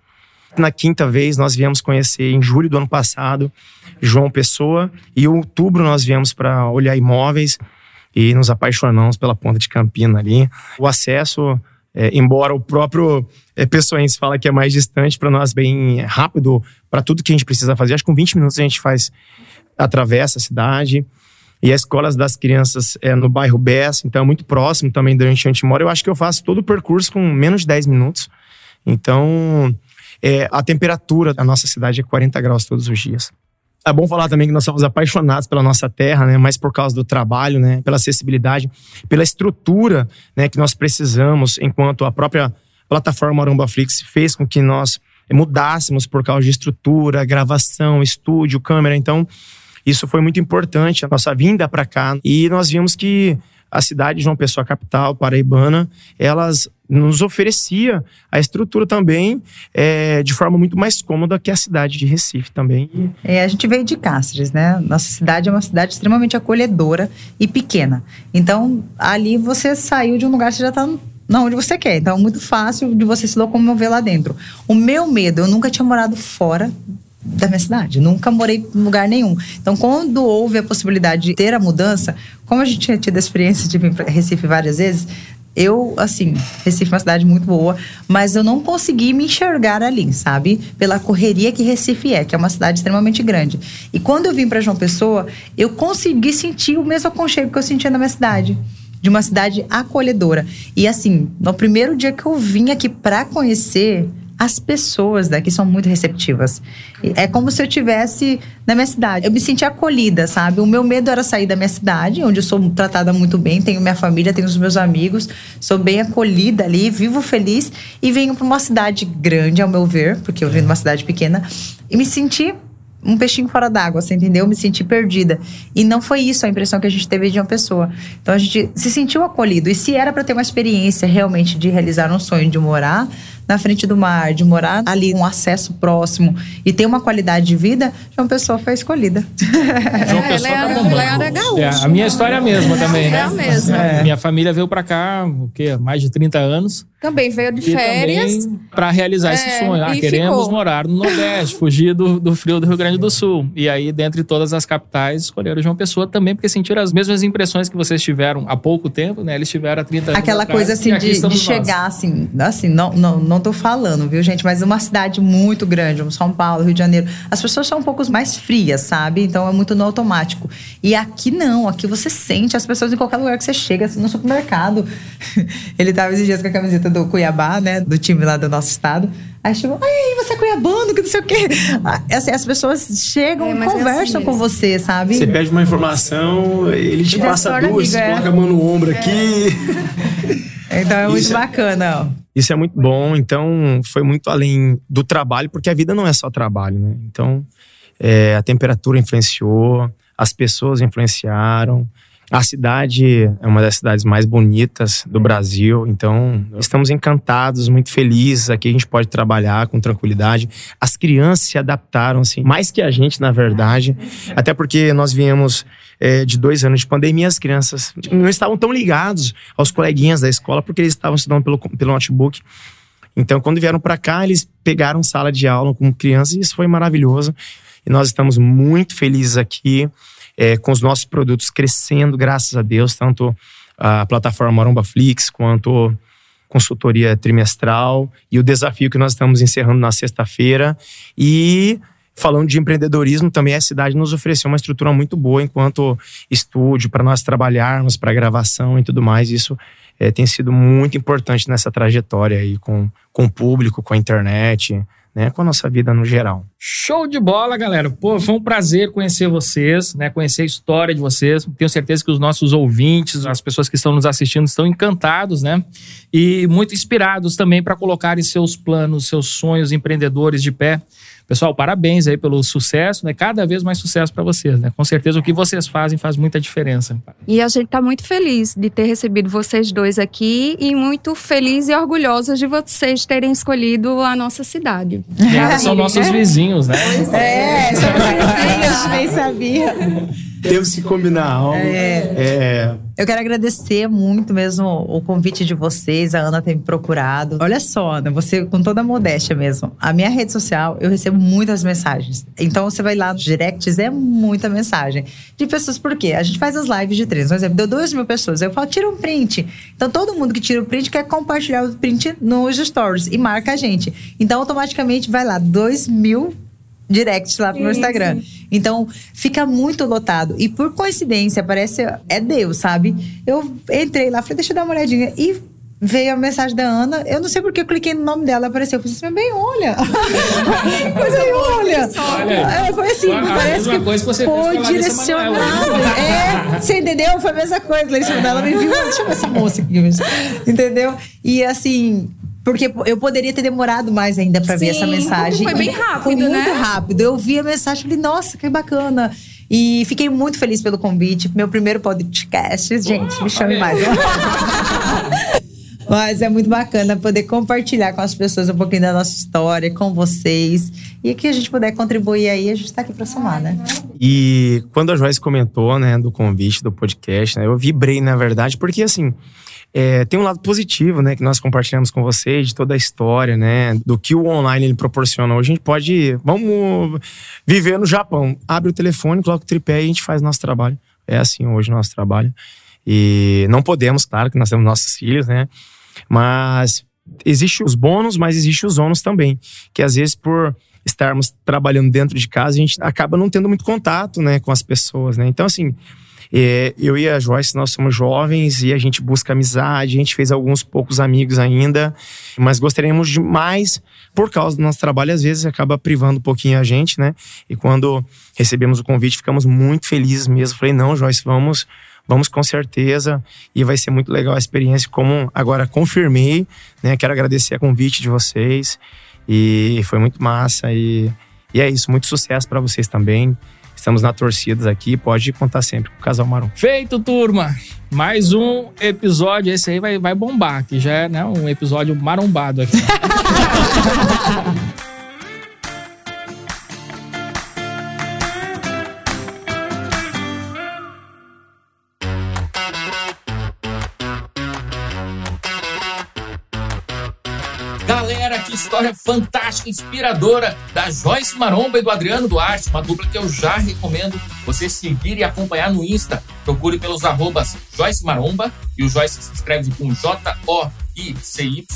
Na quinta vez nós viemos conhecer em julho do ano passado João Pessoa e em outubro nós viemos para olhar imóveis e nos apaixonamos pela ponta de Campina ali. O acesso é, embora o próprio é, Pessoense fala que é mais distante, para nós bem rápido para tudo que a gente precisa fazer. Acho que com 20 minutos a gente faz, atravessa a cidade. E as escolas das crianças é no bairro Bessa, então é muito próximo também de onde a gente mora. Eu acho que eu faço todo o percurso com menos de 10 minutos. Então, é, a temperatura da nossa cidade é 40 graus todos os dias. É bom falar também que nós somos apaixonados pela nossa terra, né? Mas por causa do trabalho, né? Pela acessibilidade, pela estrutura, né? Que nós precisamos, enquanto a própria plataforma Arumbaflix fez com que nós mudássemos por causa de estrutura, gravação, estúdio, câmera. Então, isso foi muito importante a nossa vinda para cá. E nós vimos que a cidade de João Pessoa capital, paraibana, elas nos oferecia a estrutura também é, de forma muito mais cômoda que a cidade de Recife também. É, a gente veio de Cáceres, né? Nossa cidade é uma cidade extremamente acolhedora e pequena. Então, ali você saiu de um lugar, você já está não, onde você quer. Então, é muito fácil de você se locomover lá dentro. O meu medo, eu nunca tinha morado fora da minha cidade. Nunca morei em lugar nenhum. Então, quando houve a possibilidade de ter a mudança, como a gente tinha tido a experiência de vir para Recife várias vezes, eu, assim, Recife é uma cidade muito boa, mas eu não consegui me enxergar ali, sabe? Pela correria que Recife é, que é uma cidade extremamente grande. E quando eu vim para João Pessoa, eu consegui sentir o mesmo aconchego que eu sentia na minha cidade de uma cidade acolhedora. E assim, no primeiro dia que eu vim aqui para conhecer, as pessoas daqui são muito receptivas. É como se eu tivesse na minha cidade. Eu me senti acolhida, sabe? O meu medo era sair da minha cidade, onde eu sou tratada muito bem, tenho minha família, tenho os meus amigos, sou bem acolhida ali, vivo feliz e venho para uma cidade grande, ao meu ver, porque eu vim de uma cidade pequena, e me senti um peixinho fora d'água, você entendeu? Me senti perdida. E não foi isso a impressão que a gente teve de uma pessoa. Então a gente se sentiu acolhido. E se era para ter uma experiência realmente de realizar um sonho de morar na frente do mar, de morar ali, um acesso próximo e ter uma qualidade de vida, João Pessoa foi escolhida. João Pessoa tá bombando. É, é, a minha história é a mesma também, né? É a mesma. É. Minha família veio para cá, o quê? Mais de 30 anos. Também veio de férias. Para realizar é, esse sonho. Ah, queremos ficou. morar no Nordeste, fugir do, do frio do Rio Grande do Sul. E aí, dentre todas as capitais, escolheram João Pessoa também, porque sentiram as mesmas impressões que vocês tiveram há pouco tempo, né? Eles tiveram há 30 anos. Aquela atrás, coisa assim de, de chegar, assim, assim, não, não, não tô falando, viu, gente? Mas uma cidade muito grande, como São Paulo, Rio de Janeiro, as pessoas são um pouco mais frias, sabe? Então é muito no automático. E aqui não, aqui você sente as pessoas em qualquer lugar que você chega, assim, no supermercado. Ele tava esses dias com a camiseta do Cuiabá, né? Do time lá do nosso estado. Aí chegou, ai, você é cuiabano, que não sei o quê. Ah, assim, as pessoas chegam é, e conversam é assim com você, sabe? Você pede uma informação, ele te passa duas, é. coloca a mão no ombro aqui. Então é muito Isso bacana. Ó. Isso é muito bom. Então, foi muito além do trabalho, porque a vida não é só trabalho, né? Então, é, a temperatura influenciou, as pessoas influenciaram, a cidade é uma das cidades mais bonitas do Brasil, então estamos encantados, muito felizes. Aqui a gente pode trabalhar com tranquilidade. As crianças se adaptaram, assim, mais que a gente, na verdade, até porque nós viemos é, de dois anos de pandemia, as crianças não estavam tão ligados aos coleguinhas da escola, porque eles estavam estudando pelo, pelo notebook. Então, quando vieram para cá, eles pegaram sala de aula com crianças e isso foi maravilhoso. E nós estamos muito felizes aqui é, com os nossos produtos crescendo, graças a Deus, tanto a plataforma Maromba Flix quanto consultoria trimestral e o desafio que nós estamos encerrando na sexta-feira. E falando de empreendedorismo, também a cidade nos ofereceu uma estrutura muito boa enquanto estúdio para nós trabalharmos, para gravação e tudo mais. Isso é, tem sido muito importante nessa trajetória aí com, com o público, com a internet né, com a nossa vida no geral. Show de bola, galera. Pô, foi um prazer conhecer vocês, né, conhecer a história de vocês. Tenho certeza que os nossos ouvintes, as pessoas que estão nos assistindo, estão encantados, né? E muito inspirados também para colocarem seus planos, seus sonhos empreendedores de pé Pessoal, parabéns aí pelo sucesso, né? Cada vez mais sucesso para vocês, né? Com certeza o que vocês fazem faz muita diferença. E a gente está muito feliz de ter recebido vocês dois aqui e muito feliz e orgulhosa de vocês terem escolhido a nossa cidade. É, são nossos vizinhos, né? É, são vizinhos, nem sabia. Temos que combinar algo. É. É. Eu quero agradecer muito mesmo o convite de vocês, a Ana ter me procurado. Olha só, Ana, você com toda a modéstia mesmo. A minha rede social, eu recebo muitas mensagens. Então você vai lá nos directs, é muita mensagem. De pessoas, por quê? A gente faz as lives de três. Por exemplo, deu duas mil pessoas. Eu falo, tira um print. Então todo mundo que tira o print quer compartilhar o print nos stories e marca a gente. Então automaticamente vai lá, dois mil direct lá pro meu Instagram. Então, fica muito lotado. E por coincidência, parece. É Deus, sabe? Eu entrei lá, falei, deixa eu dar uma olhadinha. E veio a mensagem da Ana. Eu não sei porque eu cliquei no nome dela, apareceu. Eu falei assim, bem, olha. Coisa aí, olha. Olha, É, foi assim, a parece mesma que coisa que você foi direcionado. Manoela. É, você entendeu? Foi a mesma coisa. Larissa Manoela me viu, deixa eu ver essa moça aqui. Entendeu? E assim, porque eu poderia ter demorado mais ainda para ver essa mensagem. foi bem E rápido, Foi muito né? rápido. Eu vi a mensagem e falei, nossa, que bacana. E fiquei muito feliz pelo convite. Meu primeiro podcast. Gente, me chame mais. Mas é muito bacana poder compartilhar com as pessoas um pouquinho da nossa história, com vocês. E que a gente puder contribuir aí, a gente está aqui para somar, né? E quando a Joyce comentou, né, do convite do podcast, né, eu vibrei, na verdade, porque assim. É, tem um lado positivo, né, que nós compartilhamos com vocês, de toda a história, né, do que o online ele proporciona. Hoje a gente pode, vamos viver no Japão. Abre o telefone, coloca o tripé e a gente faz nosso trabalho. É assim hoje o nosso trabalho. E não podemos, claro, que nós temos nossos filhos, né, mas existe os bônus, mas existe os ônus também, que às vezes por estarmos trabalhando dentro de casa, a gente acaba não tendo muito contato, né, com as pessoas, né? Então assim, é, eu e a Joyce, nós somos jovens e a gente busca amizade, a gente fez alguns poucos amigos ainda, mas gostaríamos de mais por causa do nosso trabalho, às vezes acaba privando um pouquinho a gente, né? E quando recebemos o convite, ficamos muito felizes mesmo. Falei, não, Joyce, vamos, vamos com certeza e vai ser muito legal a experiência. Como agora confirmei, né? Quero agradecer a convite de vocês e foi muito massa e, e é isso. Muito sucesso para vocês também. Estamos na torcida aqui, pode contar sempre com o Casal Marum. Feito, turma! Mais um episódio, esse aí vai, vai bombar, que já é né, um episódio marombado aqui. história fantástica, inspiradora da Joyce Maromba e do Adriano Duarte, uma dupla que eu já recomendo você seguir e acompanhar no Insta. Procure pelos arrobas Joyce Maromba e o Joyce se escreve com J-O-I-C-Y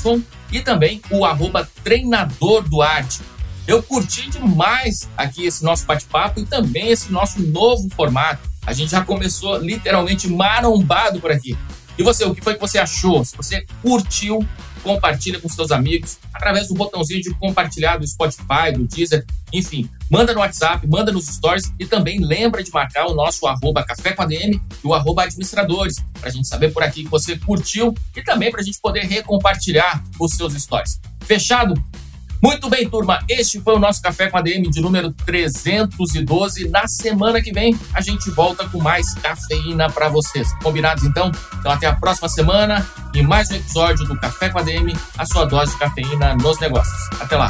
e também o arroba Treinador Duarte. Eu curti demais aqui esse nosso bate-papo e também esse nosso novo formato. A gente já começou literalmente marombado por aqui. E você, o que foi que você achou? Se você curtiu, compartilha com seus amigos através do botãozinho de compartilhar do Spotify, do Deezer, enfim, manda no WhatsApp, manda nos stories e também lembra de marcar o nosso arroba café com ADM e o arroba administradores, para a gente saber por aqui que você curtiu e também para a gente poder recompartilhar os seus stories. Fechado? Muito bem, turma. Este foi o nosso Café com ADM de número 312. Na semana que vem, a gente volta com mais cafeína para vocês. Combinados, então? Então, até a próxima semana e mais um episódio do Café com ADM, a sua dose de cafeína nos negócios. Até lá.